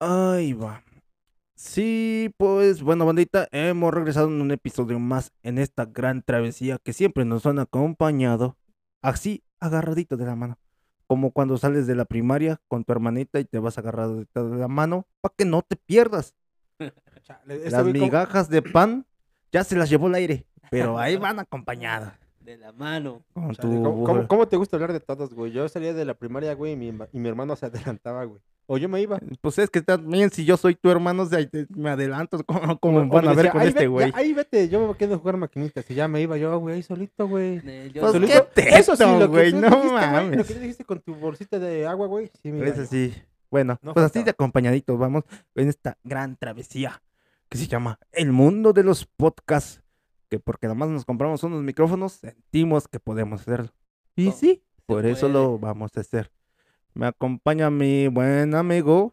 Ahí va. Sí, pues bueno, bandita, hemos regresado en un episodio más en esta gran travesía que siempre nos han acompañado, así agarradito de la mano, como cuando sales de la primaria con tu hermanita y te vas agarrado de la mano para que no te pierdas. Las migajas de pan ya se las llevó el aire, pero ahí van acompañadas. De la mano. Con chale, tu ¿cómo, cómo- cómo te gusta hablar de todos, güey? Yo salía de la primaria, güey, y mi, y mi hermano se adelantaba, güey. O yo me iba. Pues es que también si yo soy tu hermano, o sea, te- me adelanto, ¿cómo, cómo van a ver decía, con "Ahí este güey? Ahí vete, yo me quedo a jugar maquinitas. Y ya me iba yo, güey, ahí solito, güey. Eh, Pues solito- qué Eso sí, teto, lo que güey, no dijiste, güey, Lo mames. que dijiste con tu bolsita de agua, güey. Sí, me iba Eso sí. Bueno, No pues así de acompañaditos vamos en esta gran travesía que se llama El Mundo de los Podcasts. Que porque nada más nos compramos unos micrófonos, sentimos que podemos hacerlo. Y Oh, sí, por eso puede. lo vamos a hacer. Me acompaña mi buen amigo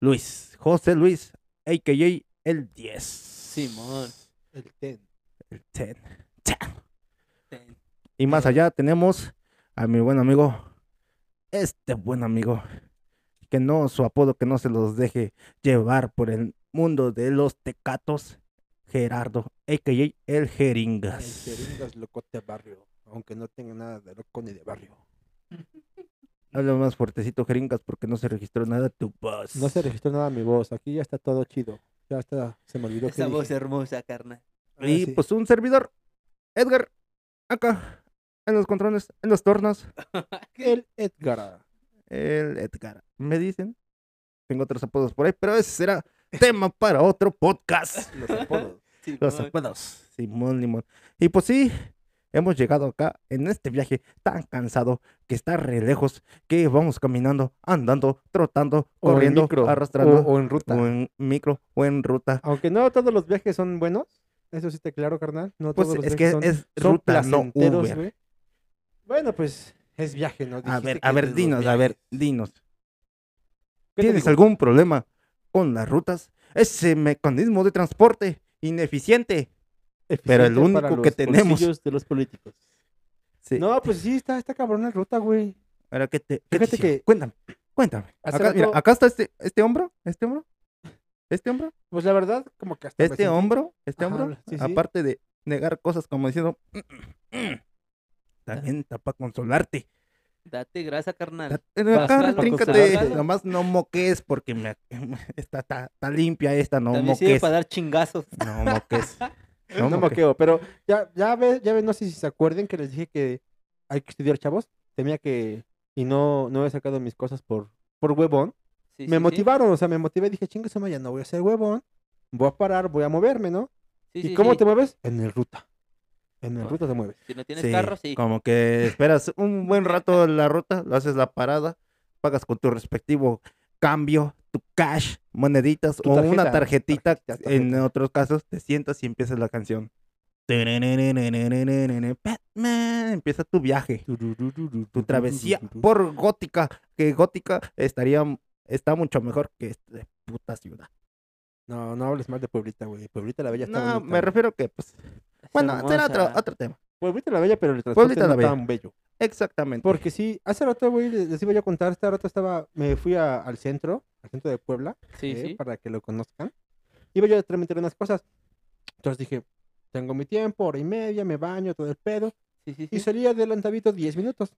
Luis, José Luis, a.k.a. el 10. Simón. El ten. El 10. 10. Ten. Y más allá tenemos a mi buen amigo, este buen amigo, que no, su apodo que no se los deje llevar por el mundo de los tecatos, Gerardo, a.k.a. el El Jeringas. jeringas locote barrio. Aunque no tenga nada de loco ni de barrio. Habla más fuertecito, Jeringas, porque no se registró nada tu voz. No se registró nada mi voz. Aquí ya está todo chido. Ya está. Se me olvidó que Esa voz dije. hermosa, carnal. Y sí. pues un servidor, Edgar, acá, en los controles, en los tornos, El Edgar. el Edgar. Me dicen, tengo otros apodos por ahí, pero ese será tema para otro podcast. Los apodos. Los apodos. Simón Limón. Y pues sí, hemos llegado acá en este viaje tan cansado que está re lejos, que vamos caminando, andando, trotando, O corriendo, micro, arrastrando, O, o en ruta. o en micro, o en ruta. Aunque no todos los viajes son buenos. Eso sí te claro, carnal. No Pues todos los es que son, es ruta, no Uber. güey. Bueno, pues es viaje, ¿no? A ver, a ver, dinos, a ver, dinos. ¿Qué te ¿Tienes algún problema con las rutas? Ese mecanismo de transporte ineficiente. Pero el para único que los tenemos. de los políticos. Sí. No, pues sí, está, está cabrón la ruta, güey. Ahora, ¿qué te, qué te Fíjate que- Cuéntame, cuéntame. Acá, mira, rato- acá está este, este hombro, este hombro, este hombro, Pues la verdad, como que hasta este hombro, este Ajá, hombro. sí, sí. Aparte de negar cosas como diciendo, también está para consolarte. Date grasa, carnal. Da- eh, Acá, tríncate, nomás no moques porque me, está, está, está limpia esta, no También sirve moques. para dar chingazos. No moques. No, moques. moqueo, pero ya, ya ves, ya ves, no sé si se acuerden que les dije que hay que estudiar, chavos. Temía que, y no, no he sacado mis cosas por, por huevón. Sí, me sí, sí. motivaron, o sea, me motivé, dije, chingue su ya no voy a ser huevón. Voy a parar, voy a moverme, ¿no? Sí, ¿Y sí, cómo sí. te mueves? En el ruta. En el ruta te mueves. Si no tienes Sí, carro, sí. Como que esperas un buen rato la ruta, lo haces la parada, pagas con tu respectivo cambio, tu cash, moneditas o una tarjetita. tarjetita, En otros casos, te sientas y empiezas la canción. Batman, empieza tu viaje, tu travesía por Gótica, que Gótica estaría, está mucho mejor que esta puta ciudad. No, no hables mal de Pueblita, güey. Pueblita la Bella está No, bonita, me refiero que, pues, Es bueno, será otro, tema. Pueblita la Bella, pero el transporte Pueblita la no Bella. tan bello. Exactamente. Porque sí, hace rato, güey, les les iba yo a contar, este rato estaba, me fui a- al centro, al centro de Puebla, Sí, eh, sí. para que lo conozcan. Iba yo a tramitar unas cosas. Entonces dije, tengo mi tiempo, hora y media, me baño, todo el pedo. Sí, sí, Y sí. salí adelantadito 10 minutos.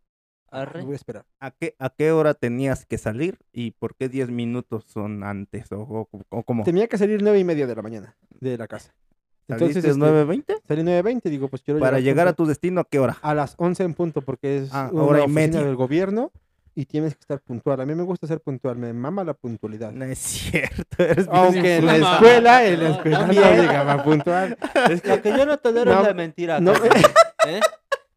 Arre. me voy a esperar. ¿A qué, ¿A qué hora tenías que salir y por qué 10 minutos son antes? ¿O, o, o cómo? Tenía que salir 9 y media de la mañana de la casa. ¿Saliste Entonces, este, 9.20? salí 9.20, digo, pues quiero Para llegar a tu destino, ¿a qué hora? a las 11 en punto, porque es Ah, una hora y media. del gobierno y tienes que estar puntual. A mí me gusta ser puntual, me mama la puntualidad. No es cierto. eres Aunque en la escuela, en la No, escuela no también. llegaba puntual. Es Lo que yo no tolero No, es la mentira, no. ¿eh?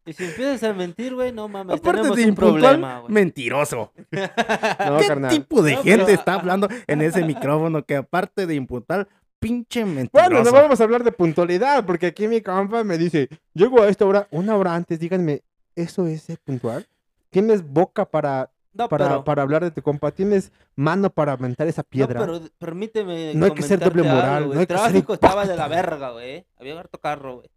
Y si empiezas a mentir, güey, no mames, Aparte tenemos de un problema, güey. mentiroso. No, ¿Qué carnal. tipo de No, gente pero- está hablando en ese micrófono que aparte de impuntual, pinche mentiroso? Bueno, no vamos a hablar de puntualidad, porque aquí mi compa me dice, llego a esta hora, una hora antes, díganme, ¿eso es puntual? ¿Tienes boca para, No, para, pero, para hablar de tu compa? ¿Tienes mano para aventar esa piedra? No, pero permíteme No hay que ser doble moral, algo, no El tráfico estaba de la verga, güey. Había harto carro, güey.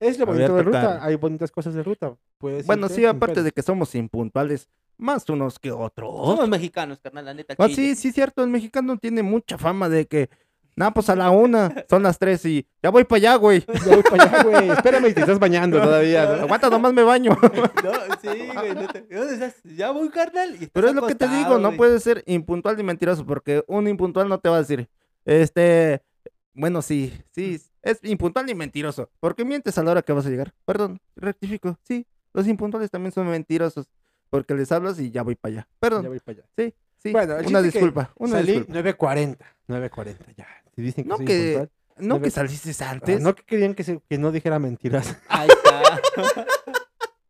Es lo bonito de ruta, hay bonitas cosas de ruta. puedes Bueno, sí, aparte de que somos impuntuales, más unos que otros. Somos mexicanos, carnal, la neta. Ah, sí, sí, cierto. El mexicano tiene mucha fama de que, nah, pues a la una, son las tres y ya voy para allá, güey. Ya voy para allá, güey. Espérame, te estás bañando todavía. ¿no? Aguanta, nomás me baño. No, sí, güey. ¿Dónde estás? Ya voy, carnal. y Pero es lo que te digo, no puedes ser impuntual ni mentiroso, porque un impuntual no te va a decir, este, bueno, sí, sí, es impuntual ni mentiroso, porque mientes a la hora que vas a llegar. Perdón, rectifico, sí, los impuntuales también son mentirosos, porque les hablas y ya voy para allá. Ya Perdón, voy para allá. sí, sí, Bueno, una disculpa, una Salí disculpa. 9.40. 9.40, ya. Si dicen que No soy que- impuntual. No debe- que saliste Ah, antes. no que querían que, se- que no dijera mentiras. Ahí está.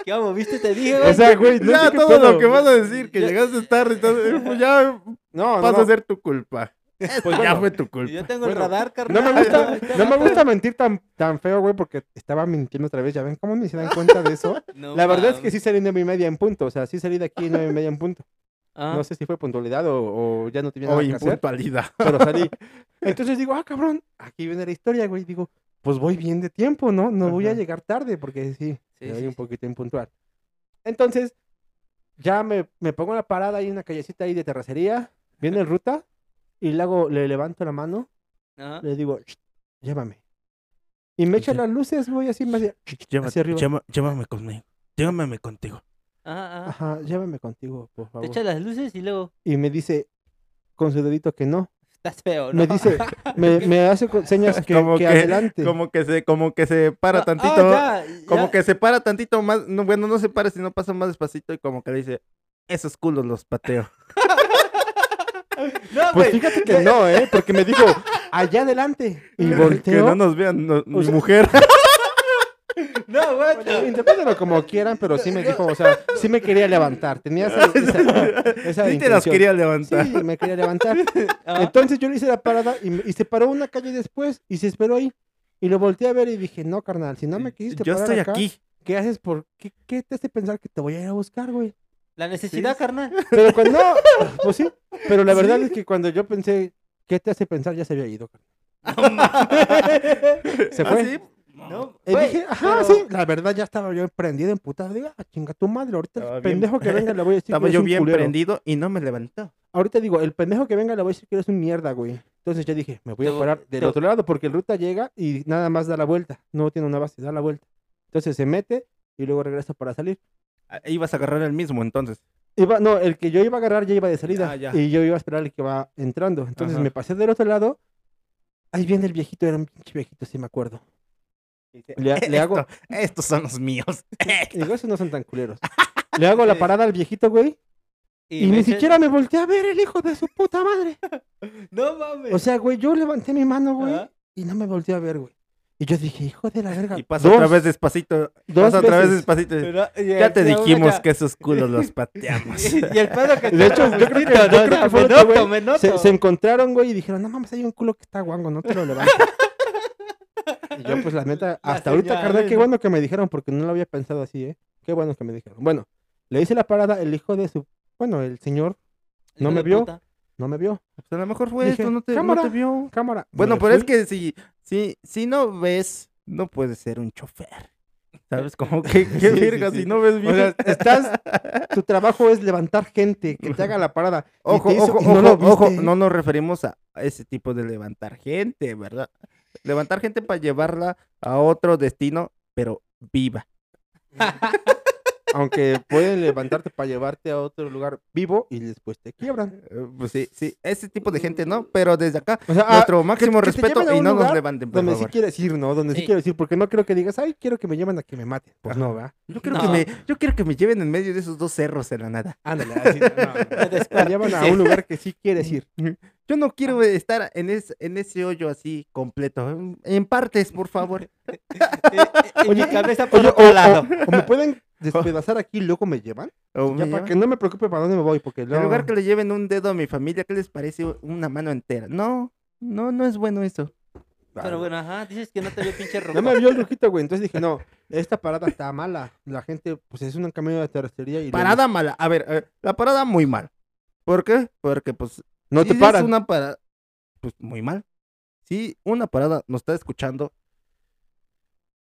¿Qué hago? ¿Viste? Te dije. O sea, güey, no ya sé todo lo que vas a decir, que Ya- llegaste tarde, y todo, eh, pues ya No, no, no. a ser tu culpa. Pues ya fue tu culpa. Yo tengo el radar, No carnal. me gusta, no me gusta mentir tan, tan feo, güey, porque estaba mintiendo otra vez. ¿Ya ven cómo ni se dan cuenta de eso? No La verdad es que sí salí nueve y media en punto. O sea, sí salí de aquí nueve y media en punto. Ah, No sé si fue puntualidad o, o ya no tenía O nada que hacer, impuntualidad. pero salí. Entonces digo, ah, cabrón, aquí viene la historia, güey. Digo, pues voy bien de tiempo, ¿no? No voy a llegar tarde porque sí, Sí, un poquito impuntual. Entonces, ya me, me pongo en la parada ahí en una callecita ahí de terracería, viene el ruta y le, hago, le levanto la mano, Ajá. le digo, "Shh, llévame. Y me echa las luces, güey, así Lleva- hacia arriba. llévame conmigo. Llévame contigo. Ajá, ajá. Ajá, llévame contigo, por Te favor. echa las luces y luego Y me dice con su dedito que no. estás feo, ¿no? Me dice, me, me hace señas que, Como que que- adelante. Como que se, como que se para Ah, tantito. ah, ya, como que se para tantito más. No, bueno, no se para, sino pasa más despacito y como que le dice, esos culos los pateo. No, Pues güey. fíjate que no, ¿eh? Porque me dijo, allá adelante. Y que volteo. no nos vean, no- sea- mujer. No, güey. Bueno, interprétalo como quieran, pero sí me dijo, o sea, sí me quería levantar. Tenía esa, esa, esa sí te las quería levantar. Sí, me quería levantar. Ajá. Entonces yo le hice la parada y, se paró una calle después y se esperó ahí. Y lo volteé a ver y dije, no, carnal, si no me quisiste Yo parar estoy acá, aquí. ¿qué haces por qué, qué te hace pensar que te voy a ir a buscar, güey? La necesidad, carnal. Pero cuando, pues sí, pero la verdad es que cuando yo pensé, ¿qué te hace pensar? Ya se había ido. carnal. Se ¿Ah, fue. sí? No, Y güey, dije, ajá, pero- sí, la verdad ya estaba yo prendido en puta. Diga, "Ah, chinga tu madre, ahorita Estaba el bien- pendejo que venga le voy a decir que Estaba eres yo un bien culero". prendido y no me levantó. Ahorita digo, el pendejo que venga le voy a decir que eres un mierda, güey. Entonces ya dije, me voy a parar del otro lado porque el ruta llega y nada más da la vuelta. No tiene una base, da la vuelta. Entonces se mete y luego regresa para salir. Ah, Ibas a agarrar el mismo entonces. Iba, no, el que yo iba a agarrar ya iba de salida. Ah, ya. Y yo iba a esperar el que va entrando. Entonces Ajá. me pasé del otro lado. Ahí viene el viejito, era un pinche viejito, sí me acuerdo. Le- le hago- Esto- Estos son los míos. Digo, esos no son tan culeros. Le hago la parada al viejito, güey. Y, ni siquiera me volteé a ver el hijo de su puta madre. No mames. O sea, güey, yo levanté mi mano, güey. Y no me volteé a ver, güey. Y yo dije, hijo de la verga. Y pasa dos- otra vez despacito. dos Pasa otra vez despacito. Pero- Ya te dijimos acá- que esos culos los pateamos. Y el pedo que De hecho, yo creo que, yo creo que fue me lo que, noto, güey, me noto. se, se encontraron, güey, y dijeron, no mames, hay un culo que está guango, no te lo levantes. Y yo, pues, la neta, hasta ahorita, carnal, qué ¿no? bueno que me dijeron, porque no lo había pensado así, ¿eh? Qué bueno que me dijeron. Bueno, le hice la parada, el hijo de su... Bueno, el señor no me vio. puta. no me vio. Pues a lo mejor fue Dije, esto, no te, no "Cámara". te vio. Cámara. Bueno, pero es que si, si, si no ves, no puedes ser un chofer. ¿Sabes? Como que, qué Sí, sí, verga, sí. si no ves O bien. sea, estás... Tu trabajo es levantar gente, que te haga la parada. Ojo, hizo- ojo, no ojo, ojo, no nos referimos a ese tipo de levantar gente, ¿verdad? Levantar gente para llevarla a otro destino, pero viva. Aunque pueden levantarte para llevarte a otro lugar vivo y después te quiebran. Eh, Pues sí, sí, ese tipo de gente, ¿no? Pero desde acá, O sea, ah, nuestro máximo que te respeto y no nos levanten, por donde sí quieres ir, ¿no? Donde sí. Sí. quieres ir, porque no quiero que digas, ay, quiero que me lleven a que me maten. Pues Ajá. no, ¿verdad? Yo quiero, No. que me, yo quiero que me lleven en medio de esos dos cerros en la nada. Ándale, así, no, no. Te llevan a un lugar que sí quieres ir. Yo no quiero estar en, es- en ese hoyo así completo. En- En partes, por favor. Eh, eh, en mi cabeza por Oye, o, otro lado. o- o me pueden despedazar aquí y luego me llevan. O Ya me para que no me preocupe para dónde me voy, porque En luego... lugar que le lleven un dedo a mi familia, ¿qué les parece una mano entera? No, no, no es bueno eso. Pero bueno, ajá, dices que no te vio pinche rojo. No me vio el rojito, güey. Entonces dije, no, esta parada está mala. La gente, pues es un camino de terracería y... Parada mala. A ver, la parada muy mal. ¿Por qué? Porque pues No si te es paran. una parada, pues muy mal. Si una parada nos está escuchando,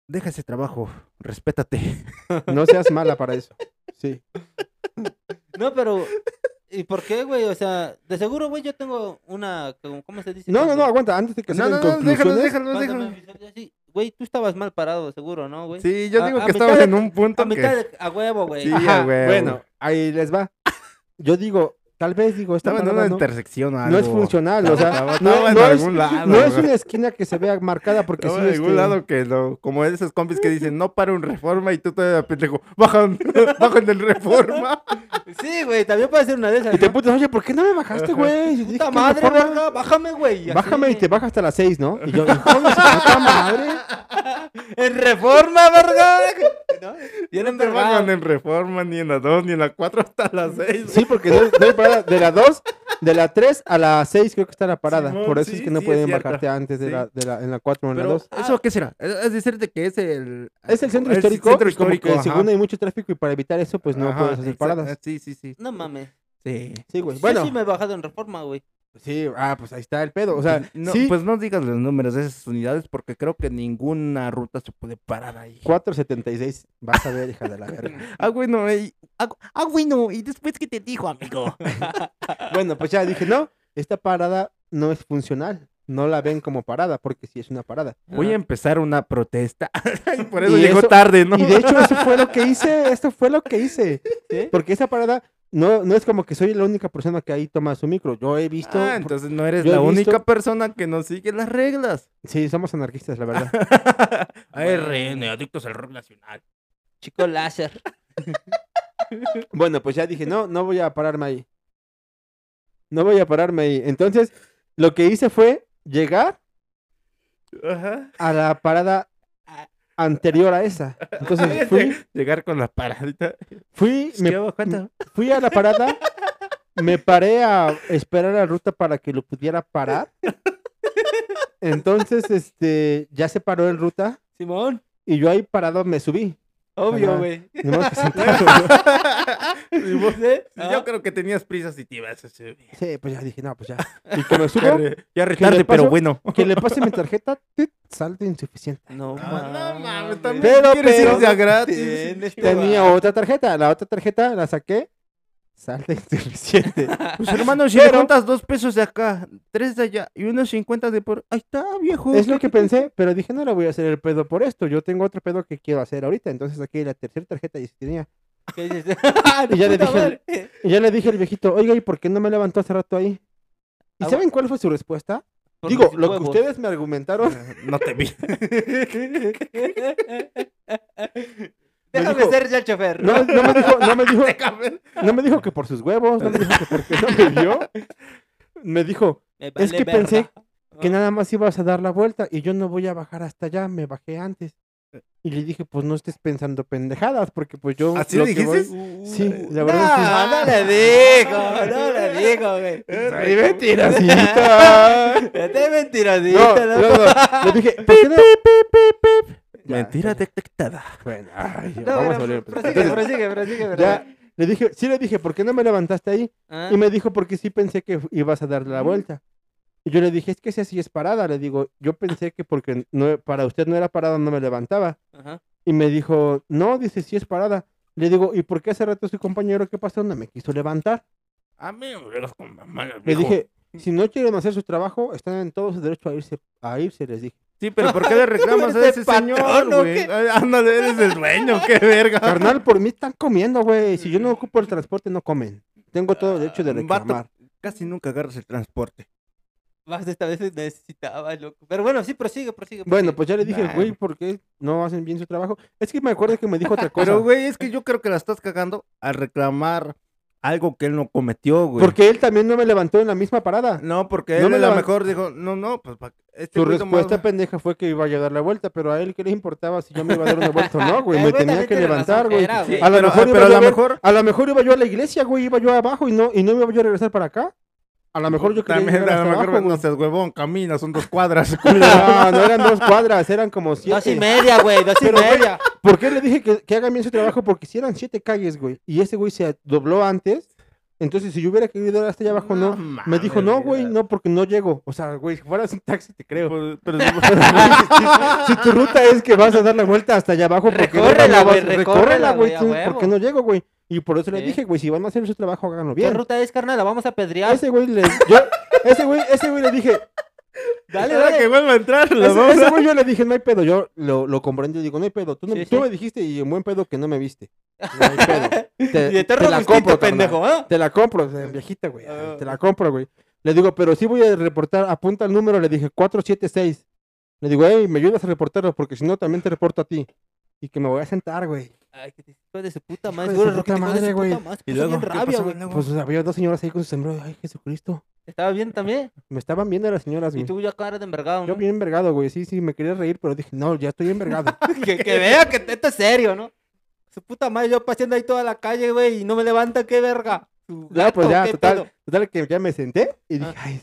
deja ese trabajo, respétate. No seas mala para eso. Sí. No, pero. ¿Y por qué, güey? O sea, de seguro, güey, yo tengo una. ¿Cómo se dice? No, no, no, aguanta, antes de que No, no, no, déjalo, déjalo, déjalo. Güey, tú estabas mal parado, seguro, ¿no, güey? Sí, yo A- digo a que mitad estabas de- en un punto A mitad que... de- a huevo, güey. Sí, Ajá, a huevo. bueno, ahí les va. Yo digo, tal vez digo, esta Estaba en parada una no, intersección algo. no es funcional, o sea, Estaba, no, en no es, algún lado. no es una esquina que se vea marcada porque sí, en algún este, lado que no, como esos compis que dicen, no para un reforma y tú todavía pendejo, bajan, bajan del reforma. Sí, güey, también puede ser una de esas. Y te ¿no? putas, oye, ¿por qué no me bajaste, güey? Puta madre, reforma- verga, bájame, güey. Bájame y te baja hasta las seis, ¿no? Y yo, puta madre. En reforma, verga. ¿No? Bien No te bajan en reforma, ni en la 2, ni en la 4 hasta las 6. Sí, porque no, no parada. De la 2, de la 3 a la 6 creo que está la parada. Simón, Por eso sí, es que no sí, pueden bajarte antes de, Sí. la, de la, en la 4 o en la Pero, 2. ¿eso qué será? Es es decir, de que es el... Es el centro histórico, centro y como que histórico, según hay mucho tráfico y para evitar eso, pues no Ajá, puedes hacer paradas. Sí, sí, sí. No mames. Sí. Sí, güey. Bueno. Bueno, Yo sí me he bajado en reforma, güey. Sí, ah, pues ahí está el pedo. O sea, no, sí, Pues no digas los números de esas unidades porque creo que ninguna ruta se puede parar ahí. 476. Vas a ver, hija de la verga. Ah, bueno, y, ah, ah, bueno, ¿y después qué te dijo, amigo? Bueno, pues ya dije, no, esta parada no es funcional. No la ven como parada, porque sí es una parada. Voy a empezar una protesta. y por eso Y llegó eso- tarde, ¿no? Y de hecho, eso fue lo que hice. Esto fue lo que hice. ¿Sí? Porque esa parada no, no es como que soy la única persona que ahí toma su micro. Yo he visto. Ah, entonces no eres la visto- única persona que no sigue las reglas. Sí, somos anarquistas, la verdad. ARN, adictos al rock nacional. Chico láser. bueno, pues ya dije, no, no voy a pararme ahí. No voy a pararme ahí. Entonces, lo que hice fue llegar Ajá. a la parada anterior a esa. Entonces fui, Llegar con la paradita. fui, me ¿Qué, cuánto? fui a la parada, me paré a esperar la ruta para que lo pudiera parar. Entonces, este, ya se paró en ruta Simón. y yo ahí parado me subí. Obvio, güey. Ni modo que sentado. Y vos- ¿Sí? Sí, Ah. Yo creo que tenías prisas y te ibas a subir. Sí, pues ya dije, no, pues ya. Y que me Ya, subo, ya retarde, pero bueno. que le pase mi tarjeta, tit, saldo insuficiente. No, Ah, no mames, mames. también Pero, quieres pero- ir de gratis. Tenía otra tarjeta, la otra tarjeta la saqué, saldo insuficiente. Pues hermano, si Pero- le juntas dos pesos de acá, tres de allá y unos cincuenta de por... Ahí está, viejo. Es lo que pensé, pero dije, no le voy a hacer el pedo por esto. Yo tengo otro pedo que quiero hacer ahorita. Entonces aquí la tercera tarjeta y sí tenía. Y ya le dije-. Y ya le dije al viejito, oiga, ¿y por qué no me levantó hace rato ahí? ¿Y Ah, saben cuál fue su respuesta? Digo, lo que ustedes me argumentaron. No te vi. Déjame dijo- ser ya el chofer. No, no me dijo, no me dijo, no me dijo que por sus huevos, no me dijo que porque no me vio. Me dijo Me Es vale que pensé verga. que nada más ibas a dar la vuelta y yo no voy a bajar hasta allá, me bajé antes. Y le dije, pues no estés pensando pendejadas, porque pues yo... ¿Así lo le que voy- dijiste? Sí, la No, verdad no le digo, no le digo, güey. Ay, mentirosita. Vete mentirosita, No, no, no. Le dije, ¿por qué no? Ya, Mentira ya. detectada. Bueno, ay, No, vamos a volver. prosigue, Entonces, prosigue, prosigue, ya, le dije, sí le dije, ¿por qué no me levantaste ahí? Ah, Y me dijo, porque sí pensé que ibas a dar la vuelta. Y yo le dije, es que si así es parada. Le digo, yo pensé que porque no, para usted no era parada, no me levantaba. ajá. Y me dijo, no, dice, sí es parada. Le digo, ¿y por qué hace rato su compañero qué pasó? No me quiso levantar. A mí me con mamá. Le dije, si no quieren hacer su trabajo, están en todo su derecho a irse, a irse, les dije. Sí, pero ¿por qué le reclamas a ¿Eres ese patrón señor, güey? Ay, Ándale, eres el dueño, qué verga. Carnal, por mí están comiendo, güey. Si yo no ocupo el transporte, no comen. Tengo todo el derecho de Vato, reclamar. Casi nunca agarras el transporte. Más de esta vez necesitaba, loco. Pero bueno, sí, prosigue, prosigue. Bueno, pues ya le dije, Nah. güey, ¿por qué no hacen bien su trabajo? Es que me acuerdo que me dijo otra cosa. Pero, güey, es que yo creo que la estás cagando al reclamar algo que él no cometió, güey. Porque él también no me levantó en la misma parada. No, porque No él me a lo mejor dijo, no, no, pues pa- este Su respuesta pendeja fue que iba a dar la vuelta, pero a él qué le importaba si yo me iba a dar una vuelta o no, güey. Me tenía que levantar, güey. Sí. A lo mejor pero iba a yo lo mejor A lo mejor iba yo a la iglesia, güey, iba yo abajo y no, y no me iba yo a regresar para acá. A lo mejor yo quería también, llegar a lo mejor abajo, no seas huevón, camina, son dos cuadras. No, no eran dos cuadras, eran como Dos y siete. media, güey, dos y Pero, media. ¿Por qué le dije que, que haga bien su trabajo? Porque si eran siete calles, güey, y ese güey se dobló antes, entonces si yo hubiera querido ir hasta allá abajo, no. No me dijo, no, güey, no, porque no llego. O sea, güey, si fueras un taxi, te creo. Pues, pero- si tu ruta es que vas a dar la vuelta hasta allá abajo, porque Recórrela, güey, recórrela, recórrela, güey, porque no llego, güey. Y por eso le dije, güey, si van a hacer su trabajo, háganlo ¿Qué bien. ruta es, carnal? La vamos a A pedrear. ese güey le, yo, ese güey, ese güey le dije, Dale, dale. que vuelva a entrar, la ese, vamos ese güey yo le dije, no hay pedo, yo lo, lo comprendí, digo, no hay pedo, tú, no- Sí, tú sí. me dijiste y en buen pedo que no me viste. No hay pedo. Te, Y de te la compro, pendejo, ¿ah? Te la compro, viejita, güey. Ah. Te la compro, güey. Le digo, pero sí voy a reportar, apunta el número, le dije 476. Le digo, hey, me ayudas a reportarlo porque si no también te reporto a ti. Y que me voy a sentar, güey. Ay, que te hijo de su puta madre. de seguro su Rocky, puta hijo de su madre, güey. puta madre, se Y puso luego, bien ¿qué rabia, pasó güey. Pues había dos señoras ahí con su sombrero. Ay, Jesucristo. Estaba bien también. Me estaban viendo las señoras, Y güey. tú ya cara de envergado, Yo bien envergado, güey. Sí, sí, me quería reír, pero dije, no, ya estoy envergado. que, que vea que esto es serio, ¿no? Su puta madre, yo paseando ahí toda la calle, güey, y no me levanta, qué verga. Ya, pues ya, ¿qué total, total que ya me senté y dije, Ah. ay,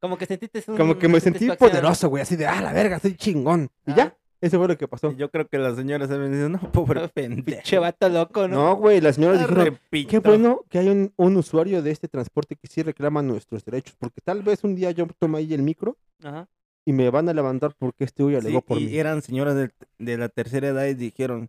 Como que sentiste un... como que me sentí poderoso, güey. Así de, ah, la verga, soy chingón. Y Ah. ya, eso fue lo que pasó. Yo creo que las señoras se diciendo, no, pobre pendejo. Pinche vato loco, ¿no? No, güey, las señoras dijeron, Repito. Qué bueno que hay un, un usuario de este transporte que sí reclama nuestros derechos, porque tal vez un día yo tome ahí el micro Ajá. y me van a levantar porque este güey Sí, alegó por y mí. eran señoras de, de la tercera edad y dijeron,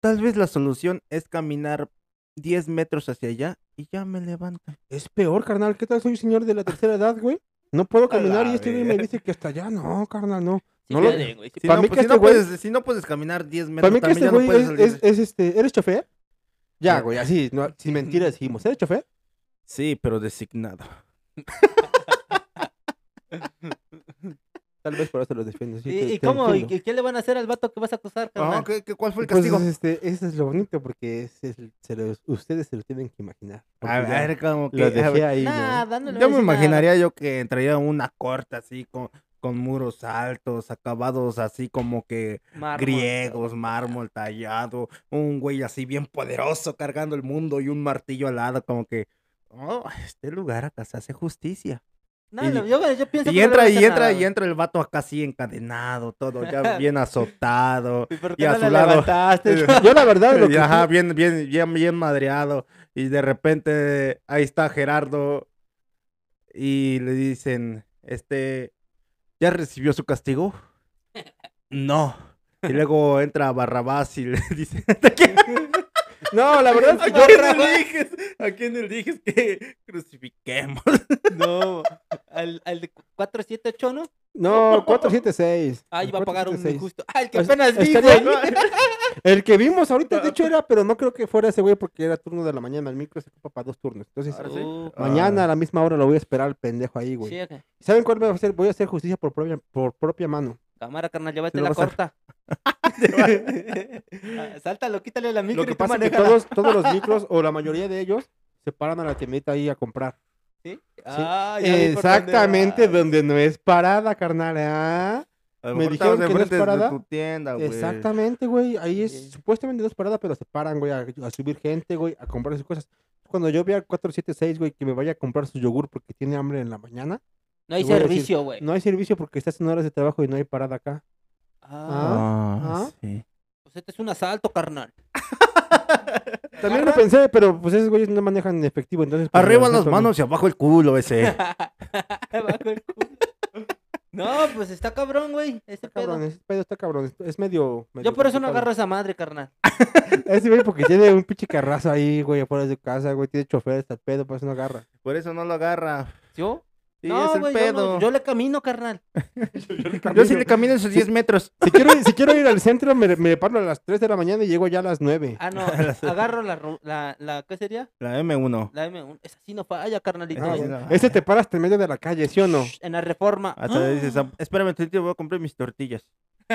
tal vez la solución es caminar 10 metros hacia allá y ya me levantan. Es peor, carnal. ¿Qué tal soy señor de la tercera edad, güey? No puedo caminar y este güey me dice que hasta allá. No, carnal, no. Sí, No lo- güey, Si, Pa' no, mí pues, que si, este no güey- puedes, si no puedes caminar 10 metros, Para mí que también este ya no güey puedes es, es, es, este... ¿Eres chofer? Ya, No. güey, así, no, sin mentiras dijimos. ¿Eres chofer? Sí, pero designado. Tal vez por eso los defiendo. sí, ¿Y, te- y te cómo? ¿Y entiendo. qué, qué le van a hacer al vato que vas a acusar? Ajá, ¿qué- qué- ¿Cuál fue el Pues, castigo? este, eso es lo bonito porque es, es- se los- ustedes se lo tienen que imaginar. a ver, como que... lo dejé ahí, ¿no? No yo me decir nada. imaginaría yo que entraría una corte así con, con muros altos, acabados así como que Mármol. griegos, mármol tallado, un güey así bien poderoso cargando el mundo y un martillo al lado, como que, oh, este lugar acá se hace justicia. No, Y- no, yo, yo pienso Y que entra, y entra, nada, y entra el vato acá así encadenado, todo ya bien azotado. ¿Y por y qué a no su le lado-? Yo la verdad lo que ajá, bien, bien, bien, bien madreado. Y de repente ahí está Gerardo. Y le dicen, este, ¿ya recibió su castigo? No. Y luego entra Barrabás y le dice, ¿a quién, No, la verdad a es que yo... quién eliges? ¿A quién eliges que crucifiquemos? No, al, al de 478, ¿no? No, 476. Ah, iba a pagar un 476. injusto. Ah, el que apenas vi, güey. El que vimos ahorita, de hecho, era, pero no creo que fuera ese güey porque era turno de la mañana. El micro se ocupa para dos turnos. Entonces. Uh, mañana a Ah. la misma hora lo voy a esperar al pendejo ahí, güey. sí, ok. ¿Saben cuál voy a hacer? Voy a hacer justicia por propia, por propia mano. Cámara, carnal, llévate la a- corta. Ah, Sáltalo, quítale la micro Lo que y tú pasa es que todos, todos los micros, o la mayoría de ellos, se paran a la tiendita ahí a comprar. ¿Sí? Ah, ya Exactamente, vas. donde no es parada, carnal. ¿ah? Lo Me dijeron que no es parada. tu tienda, güey. Exactamente, güey. Ahí es Sí. supuestamente no es parada, pero se paran, güey, a, a subir gente, güey, a comprar sus cosas. Cuando yo vea al 476, güey, que me vaya a comprar su yogur porque tiene hambre en la mañana, No hay servicio, güey. no hay servicio porque estás en horas de trabajo y no hay parada acá. Ah, Ah, sí. pues este es un asalto, carnal. También lo pensé, pero pues esos güeyes no manejan en efectivo, entonces... pues, Arriba las manos y abajo el culo ese. Bajo el culo. No, pues está cabrón, güey. Está pedo. cabrón, ese pedo está cabrón, es- es medio... medio Yo por eso no complicado. agarro esa madre, carnal. Ese güey porque tiene un pinche carrazo ahí, güey, afuera de su casa, güey, tiene chofer, está el pedo, por eso no agarra. Por eso no lo agarra. ¿Yo? Sí, no, es el yo, pedo. no- yo le camino, carnal. Yo sí le camino esos 10 metros. Si quiero, si quiero ir al centro, me, me paro a las 3 de la mañana y llego ya a las 9. Ah, no, agarro la, ru- la, la, ¿qué sería? La M1. La M1. Esa sí no falla, carnalito. Ah, bueno. Ese te paras en medio de la calle, ¿sí o no? En la reforma. Hasta le dices, "Ah, espérame, te voy a comprar mis tortillas.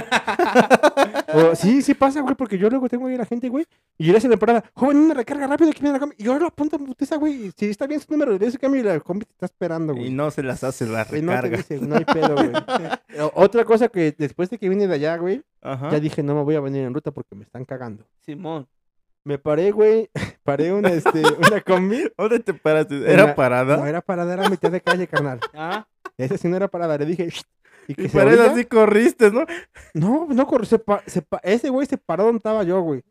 O- sí, sí pasa, güey, porque yo luego tengo ahí a la gente, güey, y yo le hacen la parada, joven, una recarga rápido, que viene la combi. Y yo lo apunto en putiza, güey, y si está bien su número, de ese cambio y la combi te está esperando, güey. Y no se las hace la Y no te recarga. dice, no hay pedo, güey. Otra cosa que después de que vine de allá, güey, Ajá. ya dije, no me voy a venir en ruta porque me están cagando. Simón. Me paré, güey, paré una, este, una combi. ¿Dónde te paraste? ¿Era parada? No era parada, era a mitad de calle, carnal. Ah, Ese sí no era parada, le dije, "Shh", y que Y para así corriste, ¿no? No, no corrió, se pa- se pa- ese güey se paró donde estaba yo, güey.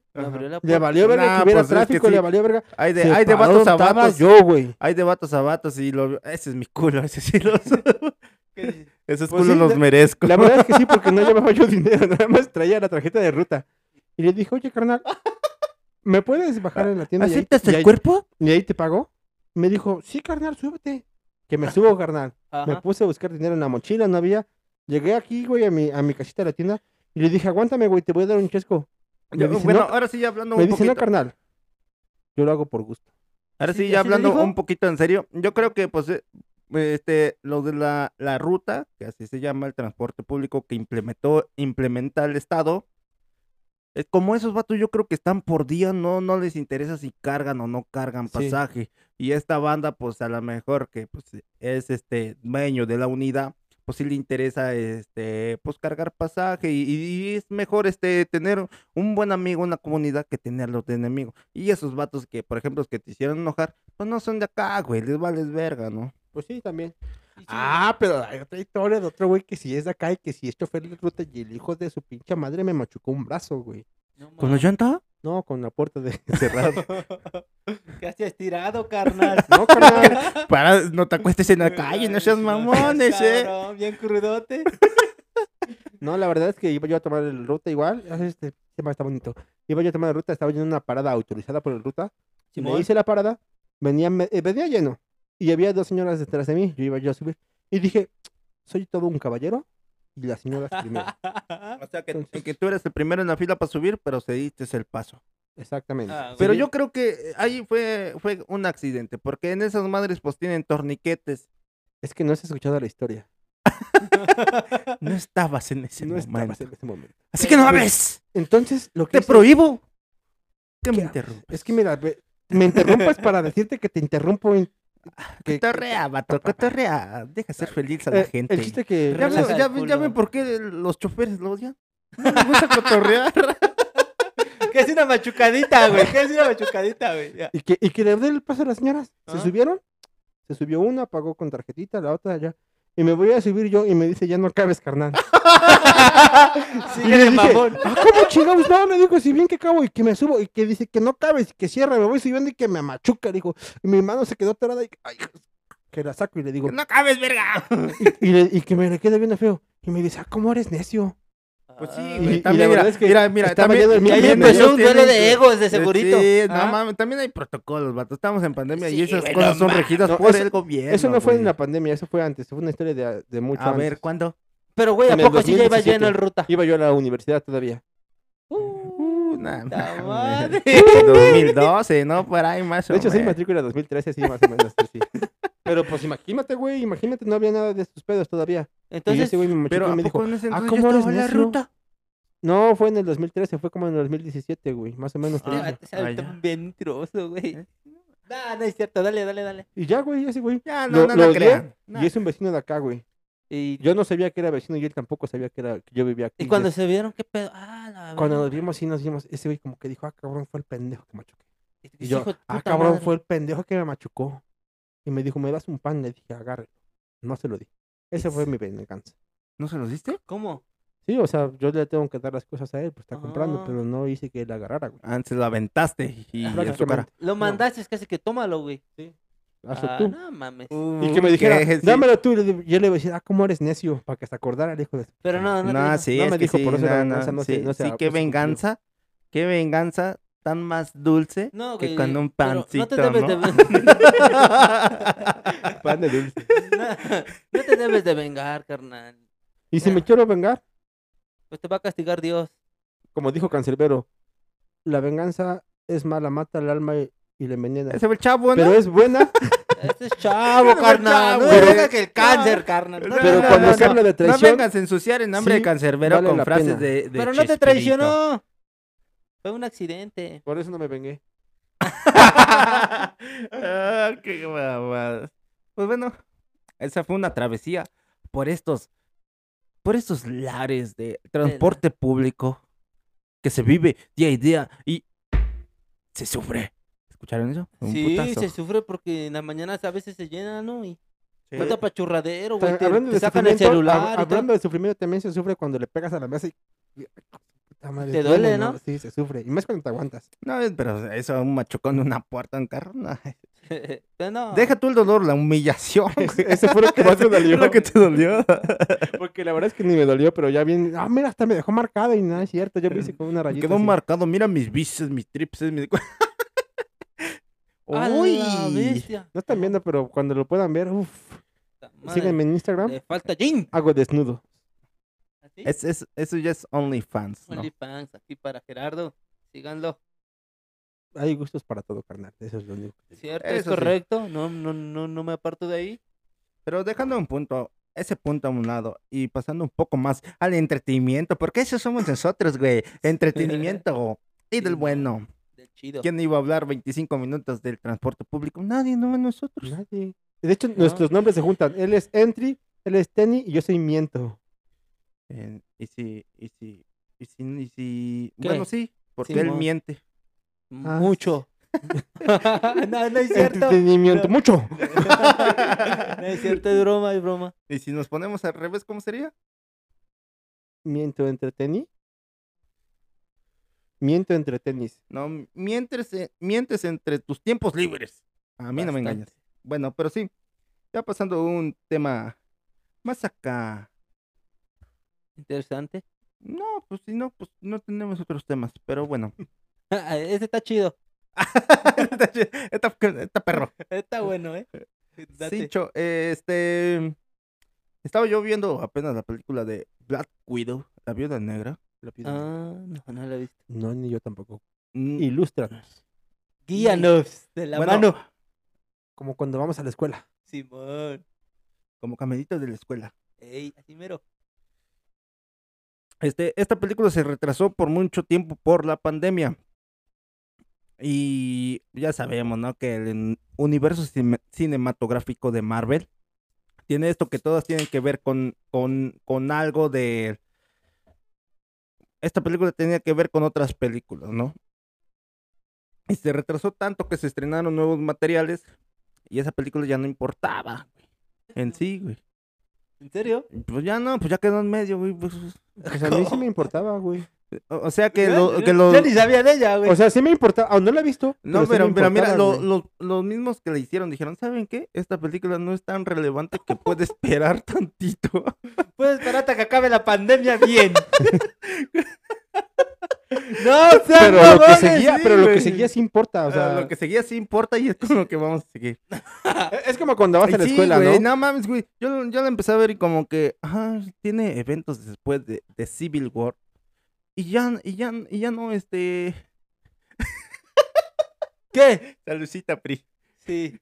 Le valió verga Nah, que hubiera pues, es que tráfico, sí. le valió verga. Hay de, hay de vatos a vatos. yo, güey. Hay de vatos a vatos y lo... ese es mi culo, ese sí lo ¿Qué dices? Esos Pues culos sí, los la- merezco. La verdad es que sí, porque no llevaba yo dinero, nada más traía la tarjeta de ruta. Y le dije, oye, carnal, ¿me puedes bajar en la tienda? y ahí- ¿Aceptas y el ahí- cuerpo? Y ahí te pagó. Me dijo, sí, carnal, súbete. Que me subo, carnal. Me puse a buscar dinero en la mochila, no había. Llegué aquí, güey, a mi, a mi casita de la tienda. Y le dije, aguántame, güey, te voy a dar un chesco. Me Yo- dice, bueno, no, ahora sí ya hablando me un dice, poquito. no, carnal. Yo lo hago por gusto. Ahora ¿Sí- sí, ya hablando un poquito en serio, yo creo que pues eh, este lo de la, la ruta, que así se llama el transporte público que implementó implementa el estado, es como esos vatos yo creo que están por día, no no les interesa si cargan o no cargan Sí. pasaje. Y esta banda pues a lo mejor que pues es este dueño de la unidad, pues sí le interesa este pues cargar pasaje y, y es mejor este tener un buen amigo en la comunidad que tenerlos de enemigo. Y esos vatos que, por ejemplo, los que te hicieron enojar, pues no son de acá, güey, les vales verga, ¿no? Pues sí, también. Sí, Ah, pero hay otra historia de otro güey que si es de acá y que si es chofer de ruta y el hijo de su pinche madre me machucó un brazo, güey. no ¿Con la llanta? No, con la puerta de cerrada. ¿Qué hacías tirado, carnal? no, carnal. Para, no te acuestes en la calle, no seas mamones, eh. Cabrón, bien crudote. No, la verdad es que iba yo a tomar el ruta igual. ah, Este tema está bonito. Iba yo a tomar la ruta, estaba yo en una parada autorizada por el ruta. Simón. hice la parada, venía, me- eh, venía lleno. Y había dos señoras detrás de mí, yo iba yo a subir. Y dije, soy todo un caballero. Y las señoras primero. O sea, que, Entonces- que tú eres el primero en la fila para subir, pero cediste el paso. Exactamente. Ah, Pero Sí. yo creo que ahí fue, fue un accidente, porque en esas madres pues tienen torniquetes. Es que no has escuchado la historia. No estabas en ese no momento. estabas en ese momento. Así que no hables. Entonces, lo que Te hice- prohíbo. Que me ¿Qué? interrumpas. Es que mira, me interrumpas para decirte que te interrumpo. en- que- Cotorrea, vato, cotorrea. Deja ser feliz a la eh, gente. El chiste que... Ya ven, ya, ven, ya culo. ven por qué los choferes lo odian. No les gusta cotorrear. ¿Qué es una machucadita, güey? ¿Qué es una machucadita, güey? Ya. Y que, y que le dé el paso a las señoras. Se Ah. subieron, se subió una, pagó con tarjetita, la otra ya. Y me voy a subir yo y me dice, ya no cabes, carnal. Le dije, mamón. ah, ¿cómo chingados? No, me dijo, si bien que cabo y que me subo y que dice que no cabes y que cierra, me voy subiendo y que me machuca, dijo. Y mi mano se quedó atorada y ay, que la saco y le digo, No cabes, verga. y, le- y que me le quede viendo feo. Y me dice, ah, ¿cómo eres necio? Pues sí, Ah, y- güey. y También, la mira, verdad es que mira, mira, también, Y ahí y empezó un duelo de egos de segurito. Sí, no Ah. mames, también hay protocolos, vato. Estamos en pandemia y Sí, esas güey, cosas no son regidas No, por eso- el gobierno. Eso no fue en güey. la pandemia, eso fue antes, fue una historia de, de mucho A ver, antes. ¿cuándo? Pero, güey, ¿a poco sí ya iba 2017. lleno el ruta? Iba yo a la universidad todavía. Uh, nah, puta mames. madre. 2012, ¿no? Por ahí más o De hecho, sí, menos. matrícula 2013, sí, más o menos. sí. Pero pues imagínate, güey, imagínate, no había nada de estos pedos todavía. y Entonces, ese güey me machucó Pero y ¿a me dijo, poco en ese "Ah, ¿cómo estaba la necio?" ruta? no, fue en el 2013, fue como en el 2017, güey, más o menos. ah, Ah, bien mentiroso, güey. ¿Eh? No, no es cierto, dale, dale, dale. Y ya, güey, ese güey. Ya, no, Lo- no, lo no odié, crean. No. Y es un vecino de acá, güey. Y, Yo no sabía que era vecino y él tampoco sabía que, era, que yo vivía aquí. y cuando se vieron, ¿qué pedo? Ah, la cuando nos vimos, sí nos vimos, ese güey como que dijo, ah, cabrón, fue el pendejo que machuqué. Y yo, "Hijo de ah, cabrón, madre". fue el pendejo que me machucó. Y me dijo, ¿me das un pan? Le dije, agárrelo. No se lo di. Ese fue mi venganza. ¿No se los diste? ¿Cómo? Sí, o sea, yo le tengo que dar las cosas a él, pues está comprando, Ah. pero no hice que él agarrara, güey. Antes lo aventaste y en su cara. Lo mandaste, es casi que tómalo, güey. Hazlo Ah, tú. no mames. Y que me dijera, ¿qué? Sí. dámelo tú. Yo le iba a decir, ah, ¿cómo eres necio? Para que se acordara el hijo de... Pero no, no, te No, dijo. sí, No es me que dijo, sí, por eso la no, venganza no, no sí, no se sí, qué no venganza, qué venganza tan más dulce No, que güey, con un pero no pancito, te debes ¿no? de Pan de dulce. no, no te debes de vengar, carnal. Y si me quiero vengar, Pues te va a castigar Dios. como dijo Cancerbero, la venganza es mala, mata el alma y, y la envenena. Ese el chavo, ¿no? Pero es buena, Este es chavo, Pero, carnal. chavo, No pero- venga que el cáncer, carnal. No, pero no, no, cuando no, se no. habla de No traición, vengas a ensuciar en nombre sí de cancerbero vale con la frases de, de Pero no te traicionó. Fue un accidente. por eso no me vengué. Ah, qué. Pues bueno, esa fue una travesía por estos, por estos lares de transporte público que se vive día y día y se sufre. ¿Escucharon eso? Un sí, putazo. se sufre porque en las mañanas a veces se llena, ¿no? Y Sí. falta pachurradero, güey. Te, hablando te sacan el celular. hab- hablando de sufrimiento, también se sufre cuando le pegas a la mesa y... Madre, Te duele, ¿no? Sí, se sufre. Y más cuando te aguantas. No, pero eso, un machucón de una puerta en carro, no. Pero no. Deja tú el dolor, la humillación. Ese fue lo que más me dolió. lo que te dolió. Porque la verdad es que ni me dolió, pero ya bien. Ah, mira, hasta me dejó marcado y nada, es cierto. Yo me hice con una rayita. Quedó así. marcado. Mira mis bíceps, mis tríceps, mis... ¡A la Uy. bestia! No están viendo, pero cuando lo puedan ver, uff. Síganme en Instagram. Le falta Jin. Hago desnudo. ¿Así? Es, es- eso ya es OnlyFans, ¿no? OnlyFans aquí para Gerardo. Síganlo. Hay gustos para todo, carnal. Eso es lo único. que. ¿Cierto? ¿Es Eso sí. correcto? No, no, no, no me aparto de ahí. Pero dejando un punto, ese punto a un lado y pasando un poco más al entretenimiento, porque eso somos nosotros, güey. Entretenimiento y del Sí, bueno. Del chido. ¿Quién iba a hablar 25 minutos del transporte público? Nadie, no nosotros. Nadie. De hecho, nuestros nombres se juntan. Él es Entry, él es Tenny y yo soy Miento. Eh, y si, y si, y si, y si... ¿Qué? Bueno, sí, porque él miente. Ah, Mucho. no, no es cierto. Entretenimiento, mucho. no es cierto, es broma, es broma. Y si nos ponemos al revés, ¿cómo sería? Miento entre Tenny. Miento entre tenis. No, mientes, eh, mientes entre tus tiempos libres. A mí no me engañas. Bueno, pero sí, ya pasando un tema más acá. Interesante. No, pues si no, pues no tenemos otros temas, pero bueno. Ese está chido. Esta, esta perro. Está bueno, ¿eh? Date. Sí, Cho, eh, este. Estaba yo viendo apenas la película de Black Widow, la viuda negra. Ah, no, no lo he visto. No, ni yo tampoco. Mm, Ilústranos. Guíanos de la Bueno, mano. Como cuando vamos a la escuela. Simón. Como camellitos de la escuela. Ey, así mero. Este, esta película se retrasó por mucho tiempo por la pandemia. Y ya sabemos, ¿no? Que el universo cine- cinematográfico de Marvel tiene esto que todas tienen que ver con, con, con algo de... Esta película tenía que ver con otras películas, ¿no? Y se retrasó tanto que se estrenaron nuevos materiales y esa película ya no importaba en sí, güey. ¿En serio? Pues ya no, pues ya quedó en medio, güey. pues, Pues a mí sí me importaba, güey. o sea que, Yo- lo, yo- que los... Yo ni sabía de ella, güey. O sea, sí me importaba. Aún no la he visto. No, pero, mira, lo- güey. los, los mismos que le hicieron dijeron, ¿saben qué? Esta película no es tan relevante que puede esperar tantito. Puedes esperar hasta que acabe la pandemia bien. no, sean Pero lo que seguía, sí, pero lo que seguía sí importa. O sea, lo que seguía sí importa y es con lo que vamos a seguir. es como cuando vas a la sí, escuela, güey, ¿no? no mames, güey. Yo, yo la empecé a ver y como que, ajá, tiene eventos después de, de Civil War. Y ya, y ya, y ya no, este... ¿Qué? Salucita, Pri. Sí.